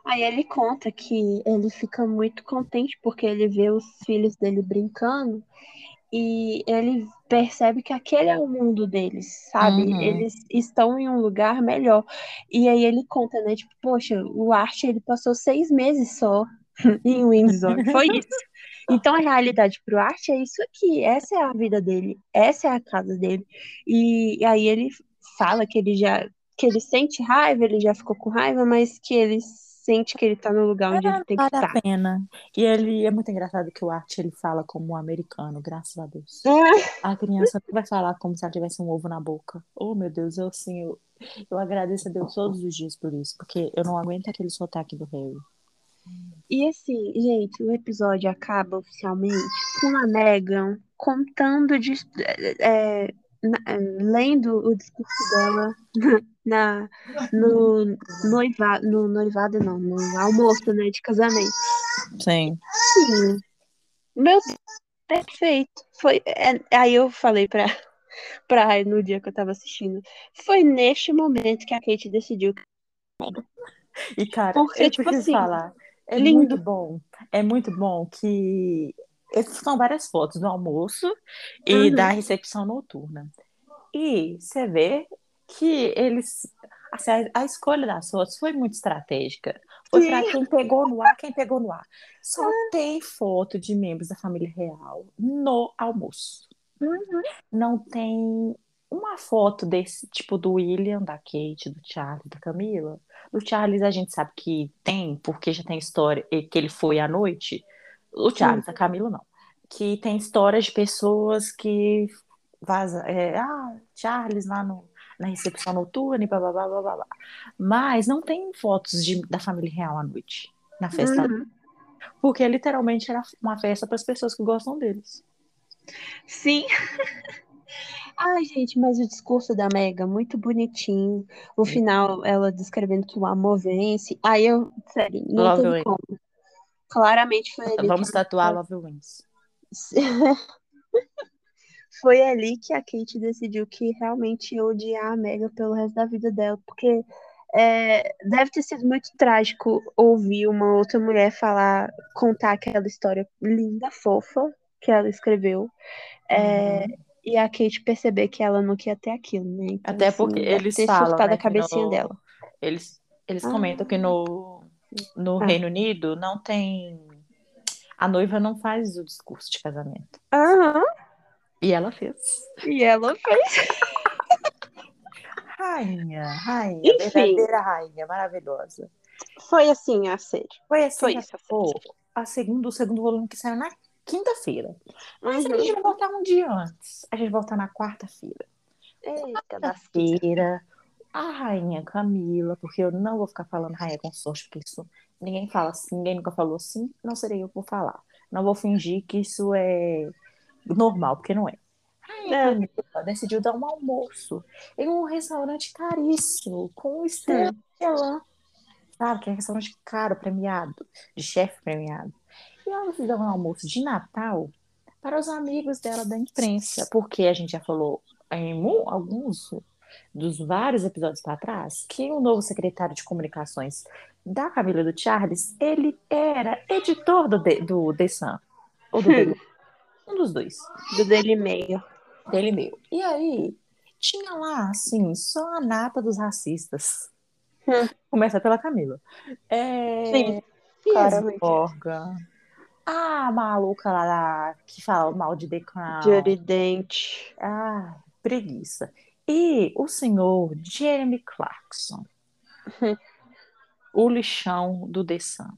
Aí ele conta que ele fica muito contente porque ele vê os filhos dele brincando e ele percebe que aquele é o mundo deles, sabe? Uhum. Eles estão em um lugar melhor. E aí ele conta, né? Tipo, poxa, o Art ele passou seis meses só em Windsor. Foi isso. Então a realidade pro Art é isso aqui. Essa é a vida dele. Essa é a casa dele. E, e aí ele fala que ele já que ele sente raiva, ele já ficou com raiva, mas que ele sente que ele tá no lugar onde ele tem que Vale a estar. pena. E ele é muito engraçado que o Art ele fala como um americano, graças a Deus. A criança vai falar como se ela tivesse um ovo na boca. Oh, meu Deus, eu assim, eu, eu agradeço a Deus todos os dias por isso, porque eu não aguento aquele sotaque do Harry. E assim, gente, o episódio acaba oficialmente com a Megan contando de, é, na- é, lendo o discurso dela na, no noivado, no noivado não, no almoço, né, de casamento. Sim. Sim, meu Deus, perfeito. Foi, é, aí eu falei pra, pra Rai no dia que eu tava assistindo, foi neste momento que a Kate decidiu. E, cara, Porque, eu tipo assim, falar, é lindo. muito bom. É muito bom que essas são várias fotos do almoço e Uhum. da recepção noturna. E você vê que eles. assim, a, a escolha das fotos foi muito estratégica. Foi para quem pegou no ar, quem pegou no ar. Só tem foto de membros da família real no almoço. Uhum. Não tem uma foto desse tipo do William, da Kate, do Charlie, da Camila. Do Charles a gente sabe que tem, porque já tem história e que ele foi à noite. O Charles, a Camila não. Que tem histórias de pessoas que vaza, é, ah, Charles lá no, na recepção noturna e blá, blá, blá, blá, blá, blá. Mas não tem fotos de, da família real à noite, na festa. Uhum. Porque literalmente era uma festa para as pessoas que gostam deles. Sim. Ai, gente, mas o discurso da Mega, muito bonitinho. O final, ela descrevendo que o amor vence. Aí eu, sério, não Love teve como. Claramente foi ali. Vamos que- tatuar Love Wins. Foi ali que a Kate decidiu que realmente ia odiar a Mega pelo resto da vida dela, porque é, deve ter sido muito trágico ouvir uma outra mulher falar, contar aquela história linda, fofa que ela escreveu, é, Uhum. E a Kate perceber que ela não quer ter aquilo, né? Então, Até assim, porque eles ter falam, surtado né, a cabecinha no- dela. Eles, eles Ah. comentam que no, no Ah. Reino Unido não tem. A noiva não faz o discurso de casamento. Aham, E ela fez. e ela fez. Rainha, rainha, Enfim. verdadeira rainha, maravilhosa. Foi assim a série. Foi assim, Foi isso, acabou a segunda, o segundo volume que saiu na quinta-feira. Mas a Uhum. gente vai voltar um dia antes. A gente volta na quarta-feira. Eita, das Feira, a rainha Camila, porque eu não vou ficar falando rainha consorte, porque isso ninguém fala assim, ninguém nunca falou assim, não serei eu vou falar. Não vou fingir que isso é normal, porque não é. Rainha É. Camila decidiu dar um almoço em um restaurante caríssimo, com estrela. Sabe, que é um restaurante caro, premiado, de chefe premiado. E ela dar um almoço de Natal para os amigos dela da imprensa, porque a gente já falou em mu- alguns dos vários episódios para trás que o novo secretário de comunicações da Camila do Charles, ele era editor do, The- do The Sun, ou do Daily, um dos dois, do Daily Mail. Daily Mail. E aí, tinha lá, assim, só a nata dos racistas. Hum. Começa pela Camila. É... Sim, Piers. Morgan. A maluca lá da- que fala mal de The Crown. Judy Dent. Ah, preguiça. E o senhor Jeremy Clarkson, o lixão do The Sun,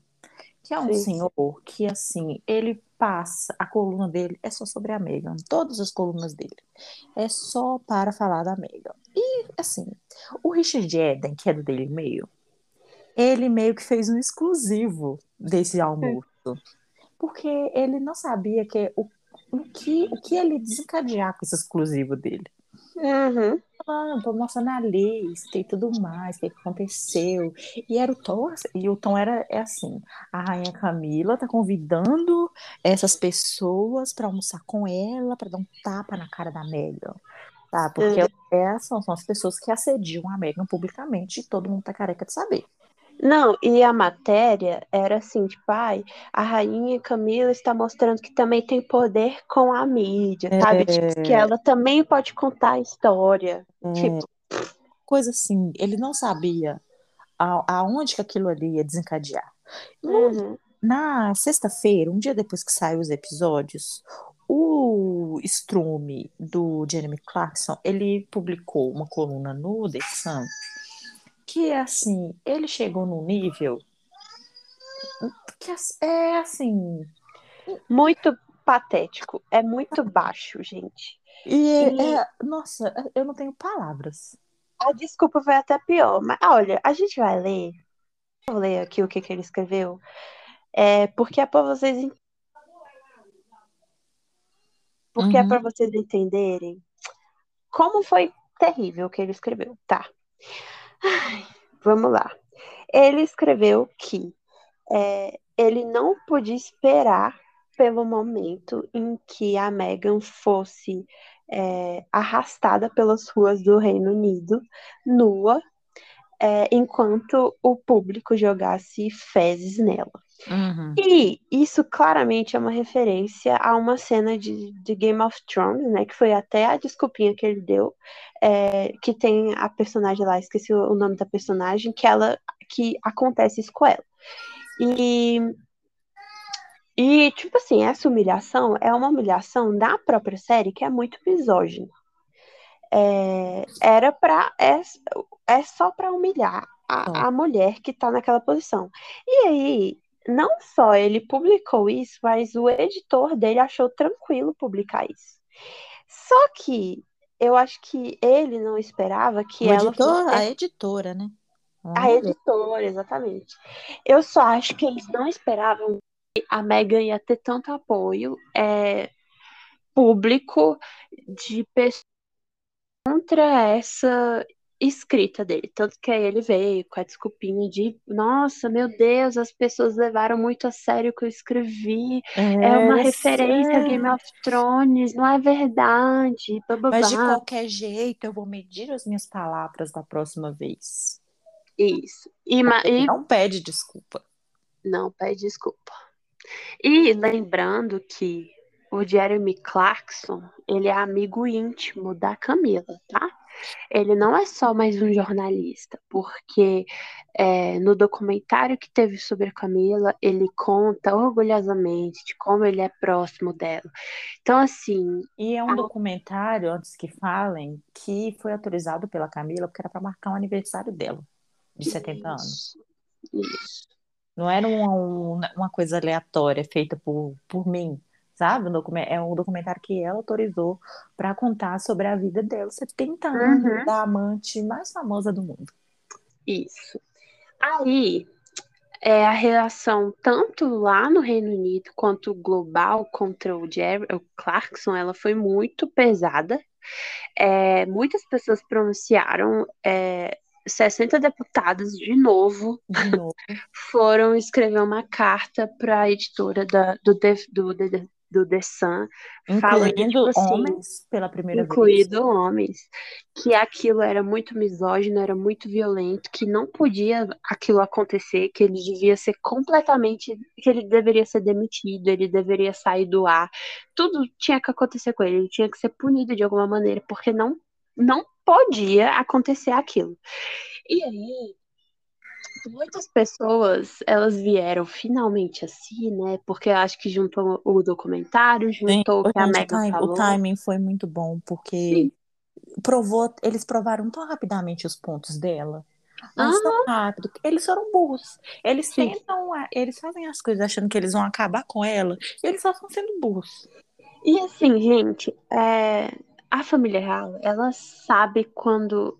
que é um Sim. senhor que, assim, ele passa, a coluna dele é só sobre a Meghan, todas as colunas dele é só para falar da Meghan. E, assim, o Richard Eden, que é do Daily Mail, ele meio que fez um exclusivo desse almoço, porque ele não sabia que o, o que, o que ele desencadear com esse exclusivo dele Uhum. falando, tô mostrando a lista e tudo mais, o que, aconteceu. E era o tom, e o tom era é assim: a Rainha Camila tá convidando essas pessoas para almoçar com ela, para dar um tapa na cara da Meghan. Tá? Porque essas são, são as pessoas que assediam a Meghan publicamente e todo mundo tá careca de saber. Não, e a matéria era assim, tipo, ai, a rainha Camila está mostrando que também tem poder com a mídia, sabe? Tipo, que ela também pode contar a história. Tipo, Coisa assim, ele não sabia a- aonde que aquilo ali ia desencadear. Uhum. Na sexta-feira, um dia depois que saiu os episódios, o Strume do Jeremy Clarkson, ele publicou uma coluna no The Sun que assim, ele chegou num nível que é assim, Muito patético, é muito baixo, gente. e E- é, nossa, eu não tenho palavras. A desculpa foi até pior, mas olha, a gente vai ler. Vou ler aqui o que, que ele escreveu. É, porque é para vocês porque é Uhum. para vocês entenderem como foi terrível o que ele escreveu, tá? Vamos lá. Ele escreveu que é, ele não podia esperar pelo momento em que a Meghan fosse é, arrastada pelas ruas do Reino Unido, nua, é, enquanto o público jogasse fezes nela. Uhum. E isso claramente é uma referência a uma cena de, de Game of Thrones, né? Que foi até a desculpinha que ele deu, é, que tem a personagem lá, esqueci o, nome da personagem, que ela que acontece isso com ela. E, e tipo assim, essa humilhação é uma humilhação da própria série que é muito misógina. É, era para é, é só para humilhar a, a mulher que tá naquela posição. E aí, não só ele publicou isso, mas o editor dele achou tranquilo publicar isso. Só que eu acho que ele não esperava que O ela editor, fosse a editora, né? a ver. editora, exatamente. Eu só acho que eles não esperavam que a Meghan ia ter tanto apoio é, público de pessoas contra essa escrita dele. Tanto que aí ele veio com a desculpinha de nossa, meu Deus, as pessoas levaram muito a sério o que eu escrevi. É uma É, referência a Game of Thrones, não é verdade. Mas de qualquer jeito, eu vou medir as minhas palavras da próxima vez. Isso. E, e Não pede desculpa. Não, pede desculpa. E lembrando que o Jeremy Clarkson, ele é amigo íntimo da Camila, tá? Ele não é só mais um jornalista, porque é, no documentário que teve sobre a Camila, ele conta orgulhosamente de como ele é próximo dela. Então, assim, E é um Ah. documentário, antes que falem, que foi autorizado pela Camila, porque era para marcar o aniversário dela, de 70 anos. isso, isso. Não era uma, um- uma coisa aleatória feita por, por mim, sabe? É um documentário que ela autorizou para contar sobre a vida dela, 70 anos, Uhum. da amante mais famosa do mundo. Isso. Aí, é, a relação tanto lá no Reino Unido quanto global contra o Jerry, o Clarkson, ela foi muito pesada. É, muitas pessoas pronunciaram, é, 60 deputados, de novo, De novo. foram escrever uma carta para a editora da, do, do, The- do The Sun, falando, Incluindo tipo assim, homens pela primeira vez. incluído homens, que aquilo era muito misógino, era muito violento, que não podia aquilo acontecer, que ele devia ser completamente, que ele deveria ser demitido, ele deveria sair do ar, tudo tinha que acontecer com ele, ele tinha que ser punido de alguma maneira, porque não, não podia acontecer aquilo. E aí, muitas pessoas, elas vieram finalmente assim, né, porque eu acho que juntou o documentário, Sim, juntou o que a Megan time- o falou. timing foi muito bom, porque provou, eles provaram tão rapidamente os pontos dela, mas tão rápido, eles foram burros. Eles Sim. tentam, eles fazem as coisas achando que eles vão acabar com ela, e eles só estão sendo burros. E assim, gente, é, a família real, ela sabe quando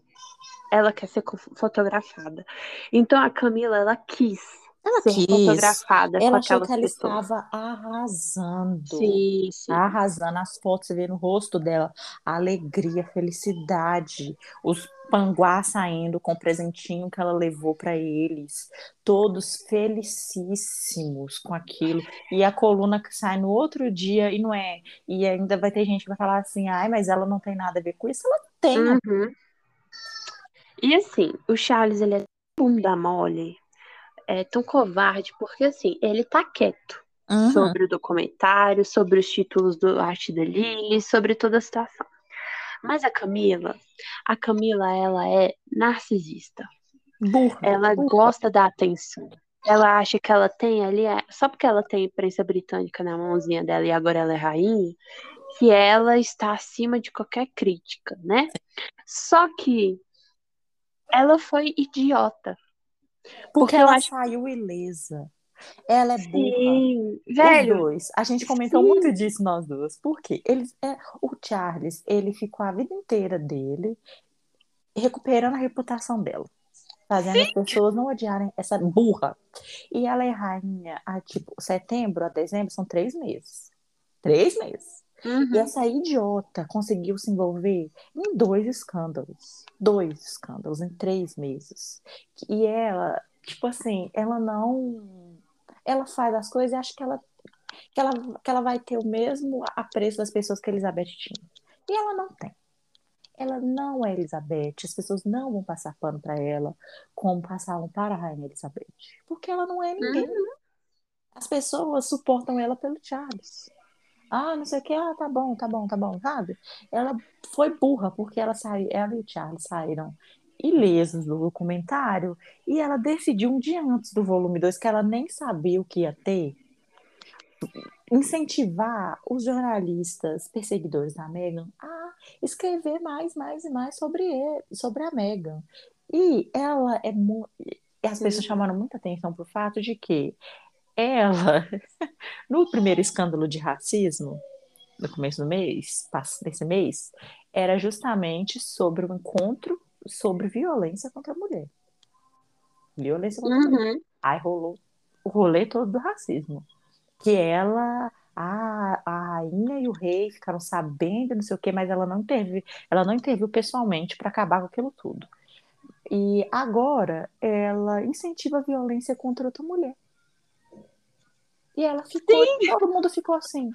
ela quer ser fotografada. Então a Camila, ela quis Ela ser quis. fotografada com Ela achou que ela pessoas. estava arrasando. Sim, sim. Arrasando as fotos, você vê no rosto dela a alegria, a felicidade, os panguás saindo com o presentinho que ela levou para eles, todos felicíssimos com aquilo. E a coluna que sai no outro dia e não é. E ainda vai ter gente que vai falar assim: ai, mas ela não tem nada a ver com isso. Ela tem. Uhum. E assim, o Charles, ele é tão bunda mole, é tão covarde, porque assim, ele tá quieto Uhum. sobre o documentário, sobre os títulos do Arte da Lily, sobre toda a situação. Mas a Camila, a Camila, ela é narcisista. Burra. Ela burra. gosta da atenção. Ela acha que ela tem ali, é- só porque ela tem imprensa britânica na mãozinha dela e agora ela é rainha, que ela está acima de qualquer crítica, né? Só que ela foi idiota. Porque porque ela acho- saiu ilesa. Ela é burra. Sim, velho. dois. A gente comentou sim. muito disso nós duas. Por quê? Eles, é, o Charles, ele ficou a vida inteira dele recuperando a reputação dela. Fazendo as pessoas não odiarem essa burra. E ela é rainha há, tipo, setembro a dezembro, são três meses. Três meses. Uhum. E essa idiota conseguiu se envolver em dois escândalos. Dois escândalos em três meses. E ela, tipo assim, ela não. Ela faz as coisas e acha que ela, que ela, que ela vai ter o mesmo apreço das pessoas que a Elizabeth tinha. E ela não tem. Ela não é Elizabeth. As pessoas não vão passar pano para ela como passavam para a Rainha Elizabeth. Porque ela não é ninguém. As pessoas suportam ela pelo Charles. Ah, não sei o que, ah, tá bom, tá bom, tá bom, sabe? Ela foi burra, porque ela saiu, ela e o Charles saíram ilesos do documentário e ela decidiu um dia antes do volume 2, que ela nem sabia o que ia ter, incentivar os jornalistas perseguidores da Meghan a escrever mais, mais e mais sobre ele, sobre a Meghan. E ela é muito. As pessoas chamaram muita atenção para o fato de que ela, no primeiro escândalo de racismo, no começo do mês, desse mês, era justamente sobre o encontro sobre violência contra a mulher. Violência contra a mulher. Uhum. Aí rolou o rolê todo do racismo. Que ela, a, a rainha e o rei ficaram sabendo, não sei o quê, mas ela não teve, ela não interviu pessoalmente para acabar com aquilo tudo. E agora ela incentiva a violência contra outra mulher. E ela ficou, todo mundo ficou assim.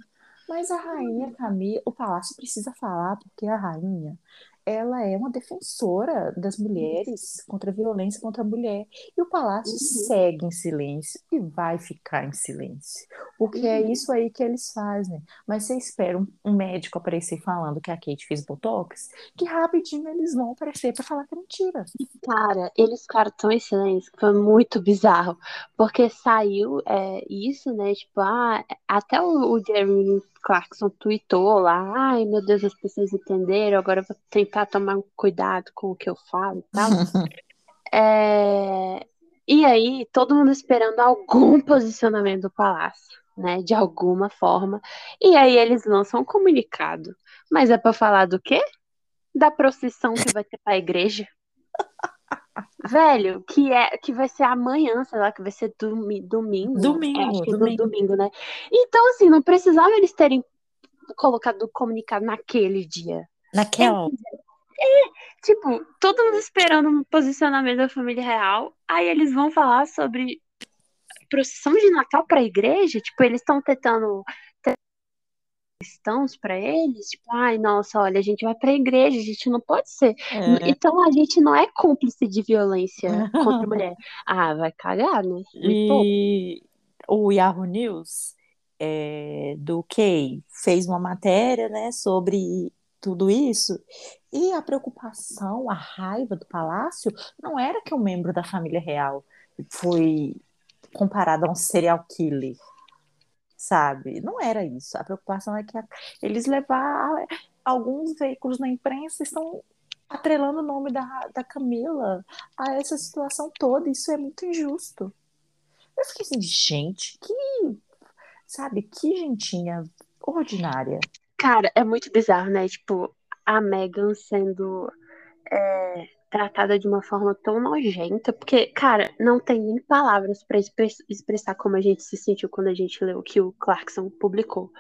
Mas a rainha Camila, o palácio precisa falar, porque a rainha ela é uma defensora das mulheres contra a violência contra a mulher. E o palácio uhum. segue em silêncio e vai ficar em silêncio. Porque é uhum. é isso aí que eles fazem. Mas você espera um, um, médico aparecer falando que a Kate fez botox, que rapidinho eles vão aparecer para falar que é mentira. Cara, eles ficaram tão em silêncio que foi muito bizarro. Porque saiu é, isso, né? Tipo, ah, até o, o Jeremy Clarkson tweetou lá, ai meu Deus, as pessoas entenderam, agora eu vou tentar tomar cuidado com o que eu falo e tal. é... E aí, todo mundo esperando algum posicionamento do palácio, né? De alguma forma. E aí eles lançam um comunicado. Mas é para falar do quê? Da procissão que vai ter pra igreja. Velho, que é que vai ser amanhã, sei lá, que vai ser domi, domingo. Domingo, é, acho que domingo. domingo, né? Então, assim, não precisava eles terem colocado o comunicado naquele dia. Naquela. É, tipo, todo mundo esperando um posicionamento da família real, aí eles vão falar sobre procissão de Natal para a igreja, tipo, eles estão tentando cristãos para eles, tipo, ai, nossa, olha, a gente vai para a igreja, a gente não pode ser. É. Então a gente não é cúmplice de violência contra a mulher. Ah, vai cagar, né? E o Yahoo News é, do Kay fez uma matéria, né, sobre tudo isso. E a preocupação, a raiva do palácio não era que um membro da família real foi comparado a um serial killer sabe? Não era isso. A preocupação é que a, eles levar alguns veículos na imprensa estão atrelando o nome da, da Camila a essa situação toda. Isso é muito injusto. Eu fiquei assim, gente, que sabe, que gentinha ordinária. Cara, é muito bizarro, né? Tipo, a Megan sendo é, tratada de uma forma tão nojenta, porque, cara, não tem nem palavras para expressar como a gente se sentiu quando a gente leu o que o Clarkson publicou.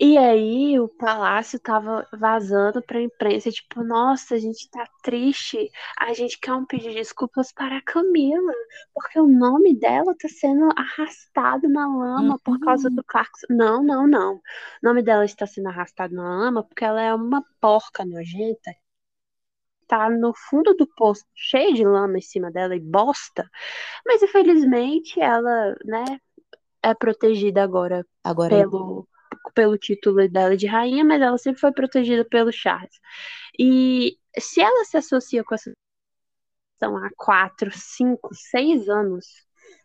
E aí o palácio tava vazando pra imprensa, tipo, nossa, a gente tá triste, a gente quer um pedido de desculpas para a Camila, porque o nome dela tá sendo arrastado na lama por causa do Clarkson. Não, não, não. O nome dela está sendo arrastado na lama porque ela é uma porca nojenta tá no fundo do poço, cheio de lama em cima dela e bosta. Mas infelizmente ela, né, é protegida agora, agora pelo, pelo título dela de rainha, mas ela sempre foi protegida pelo Charles. E se ela se associa com essa são há quatro, cinco, seis anos,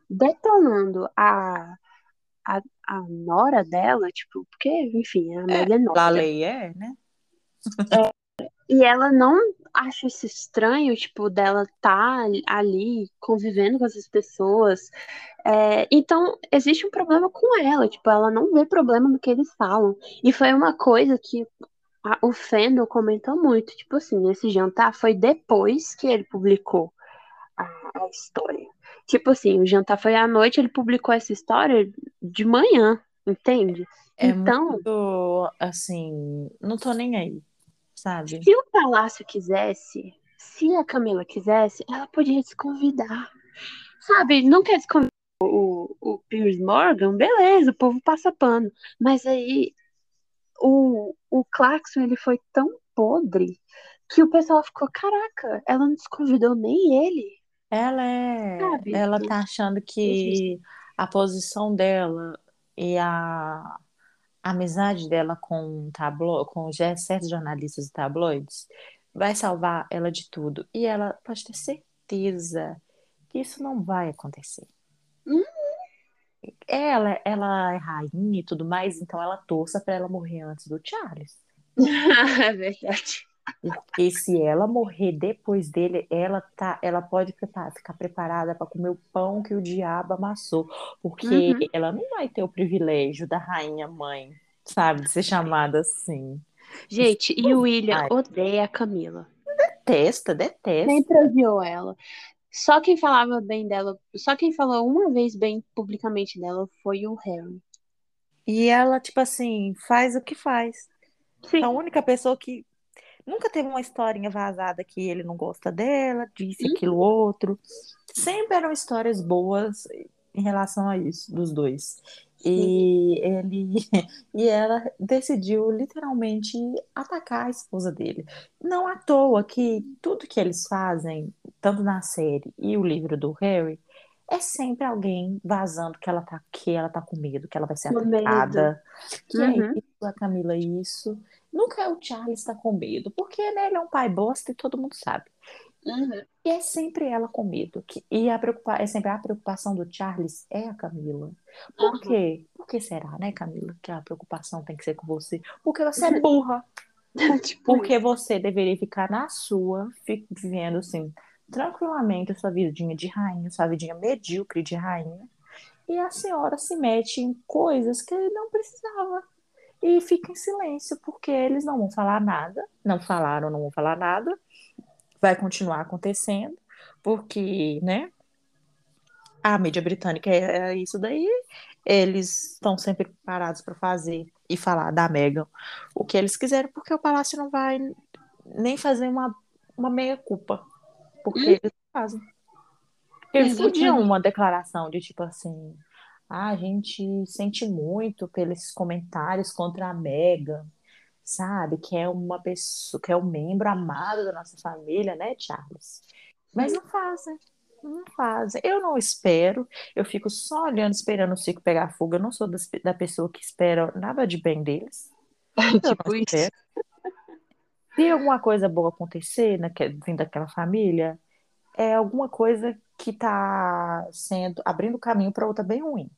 detonando a, a, a nora dela, tipo, porque, enfim, a Amélia é, nora. A lei é, né? É, e ela não acha isso estranho, tipo, dela tá ali convivendo com essas pessoas. É, então, existe um problema com ela, tipo, ela não vê problema no que eles falam. E foi uma coisa que a, o Fendel comentou muito, tipo assim, esse jantar foi depois que ele publicou a, a história. Tipo assim, o jantar foi à noite, ele publicou essa história de manhã, entende? É então, muito, assim, não tô nem aí sabe? Se o Palácio quisesse, se a Camila quisesse, ela podia se convidar. Sabe, não quer se convidar o, o Piers Morgan, beleza, o povo passa pano. Mas aí o, o Clarkson ele foi tão podre que o pessoal ficou, caraca, ela não desconvidou nem ele. Ela é. Sabe? Ela tá achando que a posição dela e a a amizade dela com tablo, com certos jornalistas e tabloides vai salvar ela de tudo. E ela pode ter certeza que isso não vai acontecer. Uhum. Ela, ela é rainha e tudo mais, então ela torça para ela morrer antes do Charles. é verdade. E se ela morrer depois dele, ela tá, ela pode preparar, ficar preparada para comer o pão que o diabo amassou, porque uhum. ela não vai ter o privilégio da rainha mãe sabe, de ser chamada assim. Gente, e o William odeia a Camila. Detesta, detesta. Sempre odiou ela. Só quem falava bem dela, só quem falou uma vez bem publicamente dela foi o Harry. E ela, tipo assim, faz o que faz. Sim. A única pessoa que nunca teve uma historinha vazada que ele não gosta dela, disse Uhum. aquilo outro. Sempre eram histórias boas em relação a isso, dos dois. E ele e ela decidiu literalmente atacar a esposa dele. Não à toa que tudo que eles fazem, tanto na série e o livro do Harry, é sempre alguém vazando que ela tá, que ela tá com medo, que ela vai ser Com medo. atacada. Que é Uhum. isso, a Camila, isso. Nunca é o Charles tá com medo, porque né, ele é um pai bosta e todo mundo sabe. Uhum. E é sempre ela com medo. Que, e a preocupa, é sempre a preocupação do Charles é a Camila. Por Uhum. quê? Por que será, né, Camila, que a preocupação tem que ser com você? Porque você é burra. tipo, Porque você deveria ficar na sua, vivendo assim, tranquilamente a sua vidinha de rainha, sua vidinha medíocre de rainha. E a senhora se mete em coisas que não precisava. E fica em silêncio, porque eles não vão falar nada. Não falaram, não vão falar nada. Vai continuar acontecendo, porque, né? A mídia britânica é é isso daí. Eles estão sempre preparados para fazer e falar da Meghan o que eles quiserem, porque o palácio não vai nem fazer uma, uma meia-culpa. Porque eles fazem. Eles podiam uma declaração de tipo assim: ah, a gente sente muito pelos comentários contra a Meghan, sabe? Que é uma pessoa, que é um membro amado da nossa família, né, Charles? Mas não fazem. Não fazem. Eu não espero. Eu fico só olhando, esperando o circo pegar fogo. Eu não sou das- da pessoa que espera nada de bem deles. Eu tipo isso. Se alguma coisa boa acontecer naque- vindo daquela família, é alguma coisa que tá sendo abrindo caminho para outra bem ruim.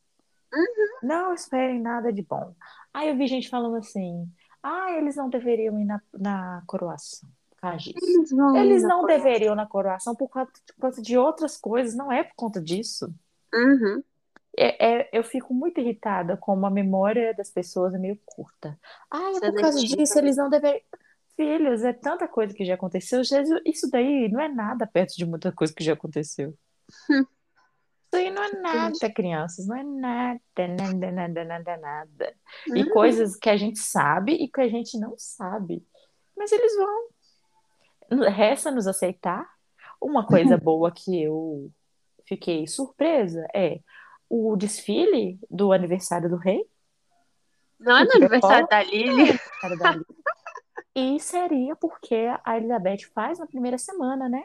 Não esperem nada de bom. Aí eu vi gente falando assim: ah, eles não deveriam ir na, na coroação. causa disso." Eles vão Eles não coroa. deveriam na coroação por causa, por causa de outras coisas, não é por conta disso. Uhum. É, é- eu fico muito irritada como a memória das pessoas é meio curta. Ah, é por causa Seletiva. disso, eles não deveriam. Filhos, é tanta coisa que já aconteceu. Jesus, Isso daí não é nada perto de muita coisa que já aconteceu. Hum. Isso aí não é nada, crianças. Não é nada, nada, nada, nada, nada. E Uhum. coisas que a gente sabe e que a gente não sabe. Mas eles vão. Resta nos aceitar. Uma coisa boa que eu fiquei surpresa é o desfile do aniversário do rei. Não é no aniversário da Lily? aniversário da Lili. E seria porque a Elizabeth faz na primeira semana, né?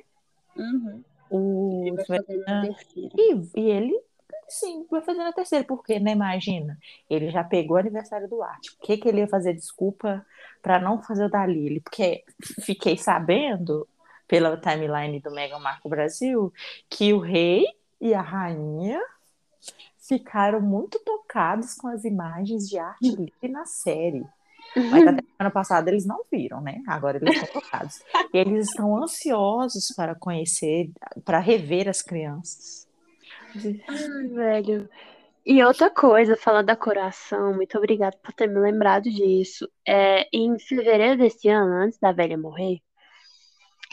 Uhum. O... Ele vai. E, e ele, sim, vai fazer na terceira, porque, né? Imagina, ele já pegou o aniversário do Art. Por que, que ele ia fazer desculpa para não fazer o da Lily? Porque fiquei sabendo, pela timeline do Meghan Marco Brasil, que o rei e a rainha ficaram muito tocados com as imagens de Art Lily na série. Mas até semana passada eles não viram, né? Agora eles estão tocados. E eles estão ansiosos para conhecer, para rever as crianças. Ai, velho. E outra coisa, falando da coração, muito obrigada por ter me lembrado disso. É, em fevereiro desse ano, antes da velha morrer,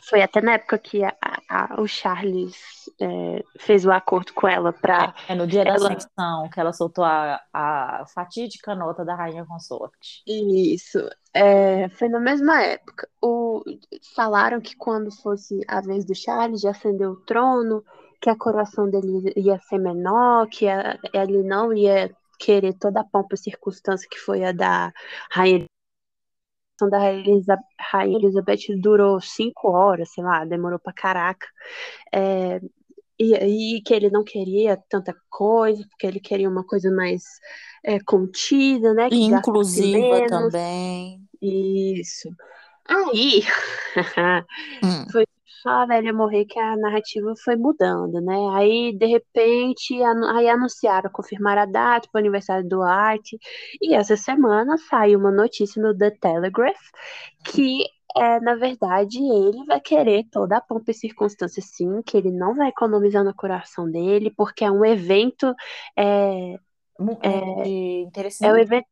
foi até na época que a- a- o Charles é, fez o acordo com ela pra. É no dia da Ela- ascensão que ela soltou a, a fatídica nota da Rainha Consorte. Isso. É, foi na mesma época. O, falaram que quando fosse a vez do Charles de ascender o trono, que a coroação dele ia ser menor, que a- ele não ia querer toda a pompa e circunstância que foi a da rainha. Da rainha Elizabeth durou cinco horas, sei lá, demorou pra caraca. É, e aí que ele não queria tanta coisa, porque ele queria uma coisa mais é, contida, né? Menos. também. Isso. Aí, Hum. foi só a velha morrer que a narrativa foi mudando, né? Aí, de repente, anu- aí anunciaram, confirmaram a data para o aniversário do Art. E essa semana saiu uma notícia no The Telegraph que, é, na verdade, ele vai querer toda a pompa e circunstância, sim, que ele não vai economizar no coração dele, porque é um evento. É, é de interesse é um evento.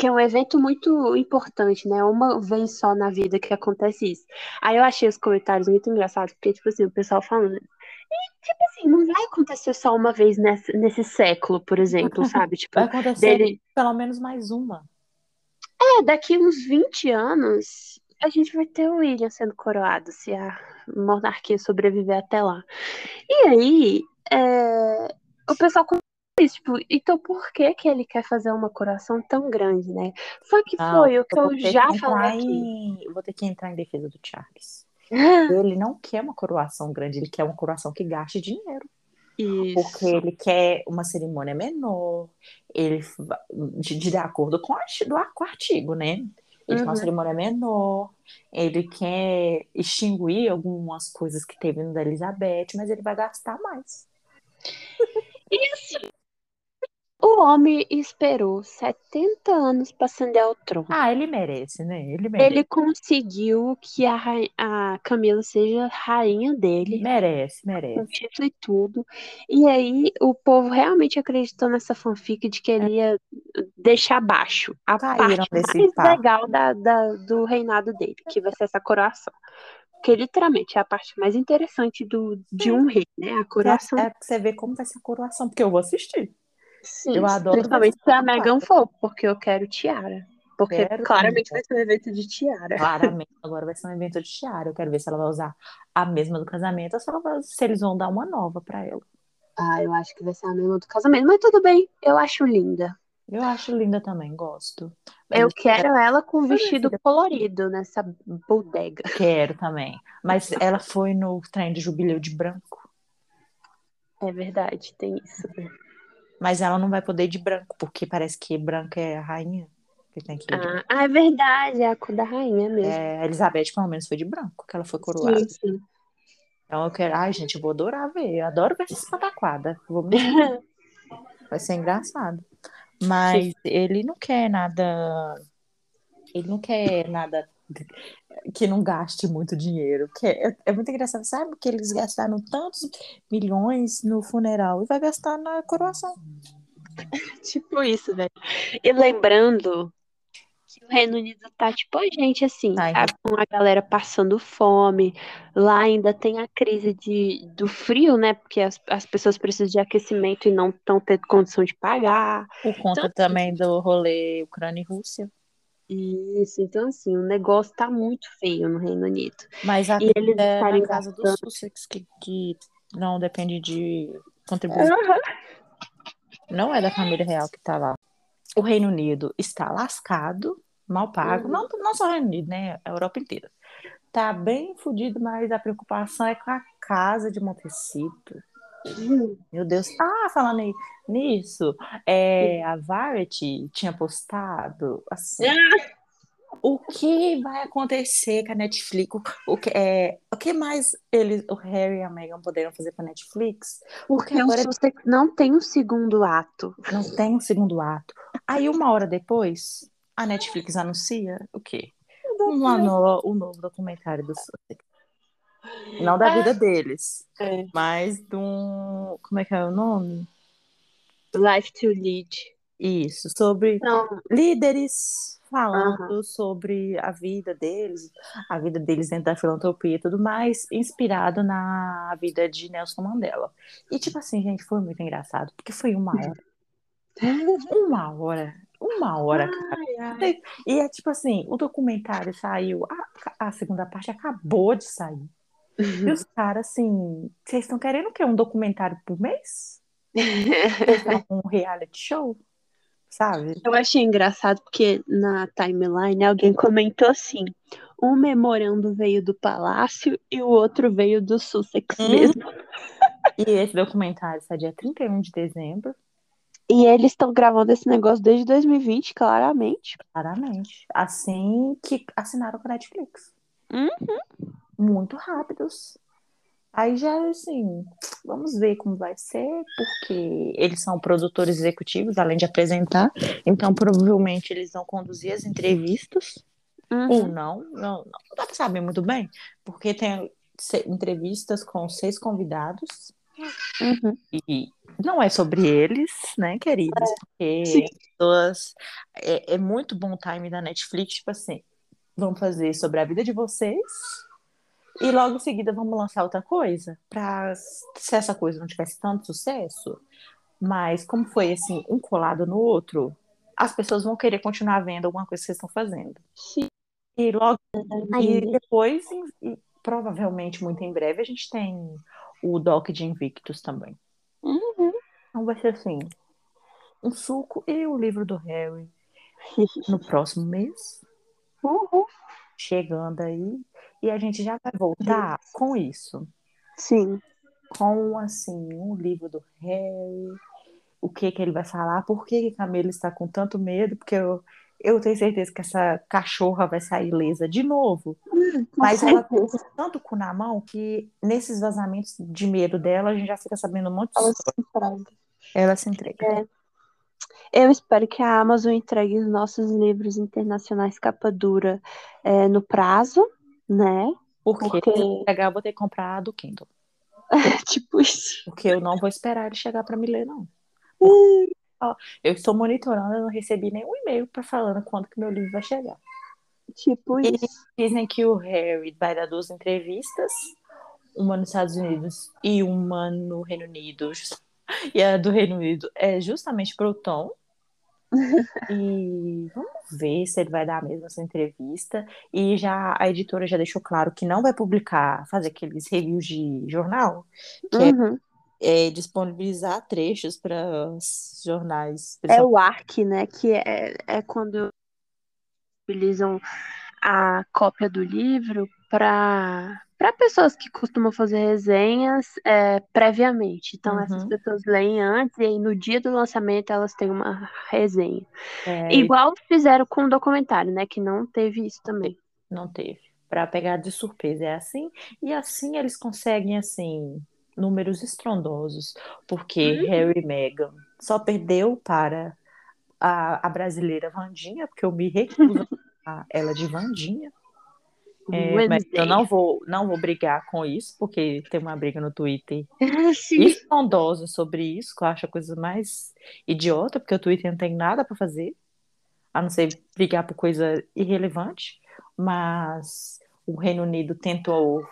Que é um evento muito importante, né? Uma vez só na vida que acontece isso. Aí eu achei os comentários muito engraçados, porque, tipo assim, o pessoal falando. E, tipo assim, não vai acontecer só uma vez nesse, nesse século, por exemplo, sabe? Tipo, Vai acontecer dele. pelo menos mais uma. É, daqui uns 20 anos, a gente vai ter o William sendo coroado, se a monarquia sobreviver até lá. E aí, é, o pessoal tipo, então por que que ele quer fazer uma coroação tão grande, né? Só que Não, foi o que eu já que falei em- Vou ter que entrar em defesa do Charles. Ele não quer uma coroação grande, ele quer uma coroação que gaste dinheiro. Porque Isso. ele quer uma cerimônia menor, ele de, de acordo com, a, do, com o artigo, né? Ele quer uma Uhum. cerimônia menor, ele quer extinguir algumas coisas que teve no da Elizabeth, mas ele vai gastar mais. O homem esperou 70 anos para ascender ao trono. Ah, ele merece, né? Ele merece. Ele conseguiu que a, a Camila seja rainha dele. Merece, com merece. título e tudo. E aí o povo realmente acreditou nessa fanfic de que ele ia deixar baixo a Caíram parte mais papo. legal da, da- do reinado dele, que vai ser essa coroação. Porque literalmente é a parte mais interessante do, de um rei, né? A coroação. É, é pra você ver como vai ser a coroação, porque eu vou assistir. Sim, eu adoro principalmente se a Megan for, porque eu quero tiara. Porque Quero claramente também. vai ser um evento de tiara. Claramente, agora vai ser um evento de tiara. Eu quero ver se ela vai usar a mesma do casamento ou se, ela vai- se eles vão dar uma nova pra ela. Ah, eu acho que vai ser a mesma do casamento, mas tudo bem, eu acho linda. Eu acho linda também, gosto. Mas Eu quero ela com minha vestido filha. colorido nessa bodega. quero também. Mas ela foi no trem de jubileu de branco. É verdade, tem isso. Mas ela não vai poder de branco, porque parece que branca é a rainha. Que tem que Ah, ah, é verdade, é a cor da rainha mesmo. É, a Elizabeth, pelo menos, foi de branco, que ela foi coroada. sim, sim. Então eu quero. Ai, gente, eu vou adorar ver. Eu adoro ver essas pataquadas. Vou Vai ser engraçado. Mas ele não quer nada. Ele não quer nada que não gaste muito dinheiro. Que é, é muito engraçado. Sabe que eles gastaram tantos milhões no funeral e vai gastar na coroação. Tipo isso, velho. E lembrando que o Reino Unido tá tipo a gente, assim, Ai. tá com a galera passando fome. Lá ainda tem a crise de, do frio, né? Porque as, as pessoas precisam de aquecimento e não estão tendo condição de pagar. Por conta Então- também do rolê Ucrânia e Rússia. Isso, então assim, o negócio tá muito feio no Reino Unido. Mas a E eles é estarem na casa dos gastando- Sussex, que, que não depende de contribuição. Não é da família real que tá lá. O Reino Unido está lascado, mal pago. Uhum. Não, não só o Reino Unido, né? A Europa inteira. Tá bem fodido, mas a preocupação é com a casa de Montecito. Meu Deus. Ah, falando aí nisso, é, a Variety tinha postado assim, o que vai acontecer com a Netflix? O, que, é, o que mais eles, o Harry e a Meghan poderam fazer com a Netflix? Porque o agora Sussex não tem um segundo ato. não tem um segundo ato. Aí, uma hora depois, a Netflix anuncia o quê? Um, um novo documentário do Sussex. Não da vida deles, É. mas de um. Como é que é o nome? Life to Lead. Isso, sobre Então, líderes falando sobre a vida deles, a vida deles dentro da filantropia e tudo mais, inspirado na vida de Nelson Mandela. E tipo assim, gente, foi muito engraçado, porque foi uma hora. Uma hora. Uma hora, ai, ai. E é tipo assim, o documentário saiu, a, a segunda parte acabou de sair. E os caras, assim, vocês estão querendo o quê? Um documentário por mês? Um reality show? Sabe? Eu achei engraçado porque na timeline alguém comentou assim: um memorando veio do palácio e o outro veio do Sussex Hum. mesmo. E esse documentário sai dia 31 de dezembro, E eles estão gravando esse negócio desde 2020, claramente. claramente. Assim que assinaram com a Netflix. Uhum. Muito rápidos. Aí já, assim, vamos ver como vai ser, porque eles são produtores executivos, além de apresentar. Então, provavelmente, eles vão conduzir as entrevistas. Ou Uhum. não, não, não dá pra saber muito bem, porque tem entrevistas com seis convidados Uhum. E não é sobre eles, né, queridos? Porque Sim. as pessoas. É, é muito bom time da Netflix, tipo assim, vamos fazer sobre a vida de vocês e logo em seguida vamos lançar outra coisa para se essa coisa não tivesse tanto sucesso, mas como foi assim, um colado no outro, as pessoas vão querer continuar vendo alguma coisa que vocês estão fazendo. Sim. E logo e Ainda. depois, e provavelmente muito em breve, a gente tem o Doc de Invictus também. Uhum. Então vai ser assim, um suco e o livro do Harry no próximo mês, Uhum. chegando aí, e a gente já vai voltar com isso, Sim. com assim, um livro do Harry, o que que ele vai falar, por que que Camila está com tanto medo, porque eu, eu tenho certeza que essa cachorra vai sair ilesa de novo, mas ela tem tanto cu na mão que nesses vazamentos de medo dela, a gente já fica sabendo um monte de Ela se entrega. Ela se entrega. Eu espero que a Amazon entregue os nossos livros internacionais capa dura é, no prazo, né? Porque Porque- se pegar, eu vou ter que comprar a do Kindle. tipo isso. Porque eu não vou esperar ele chegar para me ler, não. Ó, Eu estou monitorando, eu não recebi nenhum e-mail para falando quando que meu livro vai chegar. Tipo isso. dizem que o Harry vai dar duas entrevistas, uma nos Estados Unidos e uma no Reino Unido. E a do Reino Unido é justamente pro Tom. E vamos ver se ele vai dar mesmo essa entrevista. E já a editora já deixou claro que não vai publicar, fazer aqueles reviews de jornal, que é Uhum. é, disponibilizar trechos para os jornais. É o ARC, né? Que é, é quando utilizam a cópia do livro para para pessoas que costumam fazer resenhas é, previamente. Então, Uhum. essas pessoas leem antes e aí no dia do lançamento elas têm uma resenha. É, Igual fizeram com o documentário, né? Que não teve isso também. não teve. Para pegar de surpresa é assim. E assim eles conseguem, assim, números estrondosos. Porque Harry e Meghan só perdeu para a, a brasileira Vandinha, porque eu me recuso a ela de Vandinha. É, mas eu não vou, não vou brigar com isso, porque tem uma briga no Twitter Sim. estrondosa sobre isso, que eu acho a coisa mais idiota, porque o Twitter não tem nada para fazer, a não ser brigar por coisa irrelevante. Mas o Reino Unido tentou,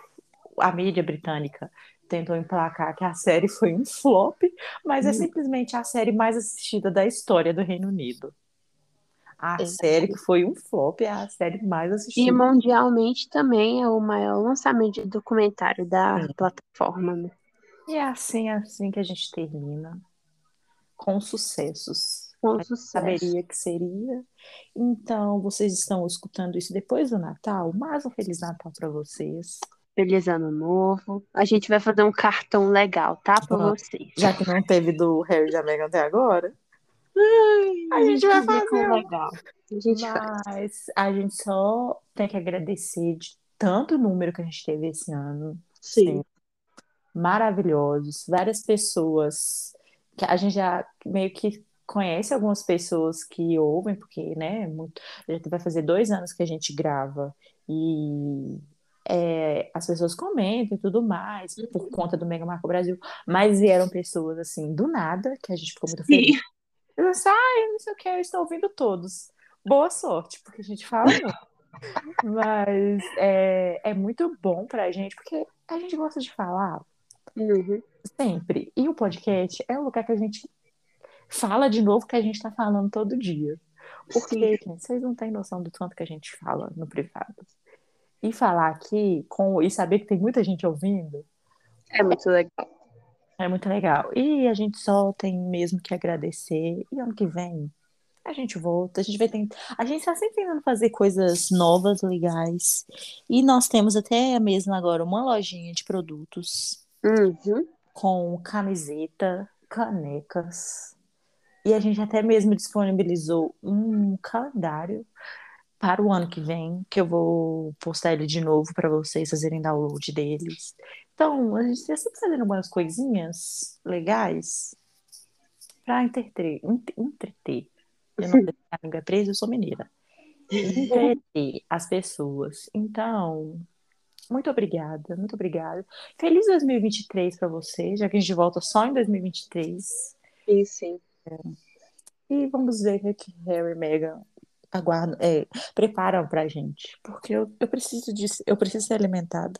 a mídia britânica tentou emplacar que a série foi um flop, mas é Hum. simplesmente a série mais assistida da história do Reino Unido. A É. série que foi um flop é a série mais E assistida. mundialmente também é o maior lançamento de documentário da Sim. plataforma, né? E é assim, assim que a gente termina com sucessos. Com A gente sucesso. saberia que seria. Então, vocês estão escutando isso depois do Natal? Mais um Feliz Natal para vocês. Feliz Ano Novo. A gente vai fazer um cartão legal, tá? Vamos. vocês. Já que não teve do Harry e da Meghan até agora. A gente vai fazer fazer legal. A gente faz. Mas a gente só tem que agradecer de tanto número que a gente teve esse ano. Sim. maravilhosos, várias pessoas que a gente já meio que conhece algumas pessoas que ouvem, porque, né, muito, já vai fazer dois anos que a gente grava e é, as pessoas comentam e tudo mais por conta do Mega Marco Brasil, mas vieram pessoas assim do nada que a gente ficou muito feliz. Sim. Eu disse, ai, não sei o que, eu estou ouvindo todos. Boa sorte, porque a gente fala muito. Mas é, é muito bom pra gente, porque a gente gosta de falar Uhum. sempre. E o podcast é um lugar que a gente fala de novo que a gente está falando todo dia. Porque, Sim. gente, vocês não têm noção do tanto que a gente fala no privado. E falar aqui com, e saber que tem muita gente ouvindo É muito legal. É muito legal. E a gente só tem mesmo que agradecer. E ano que vem a gente volta. A gente vai tentar. A gente está sempre tentando fazer coisas novas, legais. E nós temos até mesmo agora uma lojinha de produtos Uhum. com camiseta, canecas. E a gente até mesmo disponibilizou um calendário para o ano que vem, que eu vou postar ele de novo para vocês fazerem download deles. Então, a gente está sempre fazendo algumas coisinhas legais para entreter, ent- entreter. Eu não a língua é presa, eu sou mineira. Entreter as pessoas. Então, Muito obrigada, muito obrigada. Feliz 2023 para você, já que a gente volta só em 2023. Sim, sim. E vamos ver o que Harry e Meghan aguardam, é, preparam pra gente. Porque eu, eu preciso disso, eu preciso ser alimentada.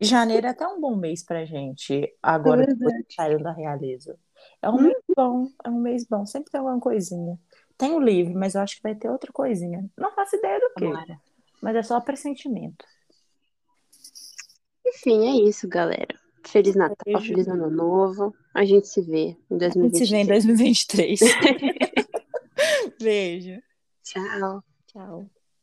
Janeiro é até um bom mês pra gente, agora É que saiu da realeza. É um mês bom, é um mês bom, sempre tem alguma coisinha. Tem o livro, mas eu acho que vai ter outra coisinha. Não faço ideia do que, Tomara. mas é só pressentimento. Enfim, é isso, galera. Feliz Natal, Beijo. feliz Ano Novo. A gente se vê em A gente se vê em 2023. 2023. Beijo. Tchau. Tchau.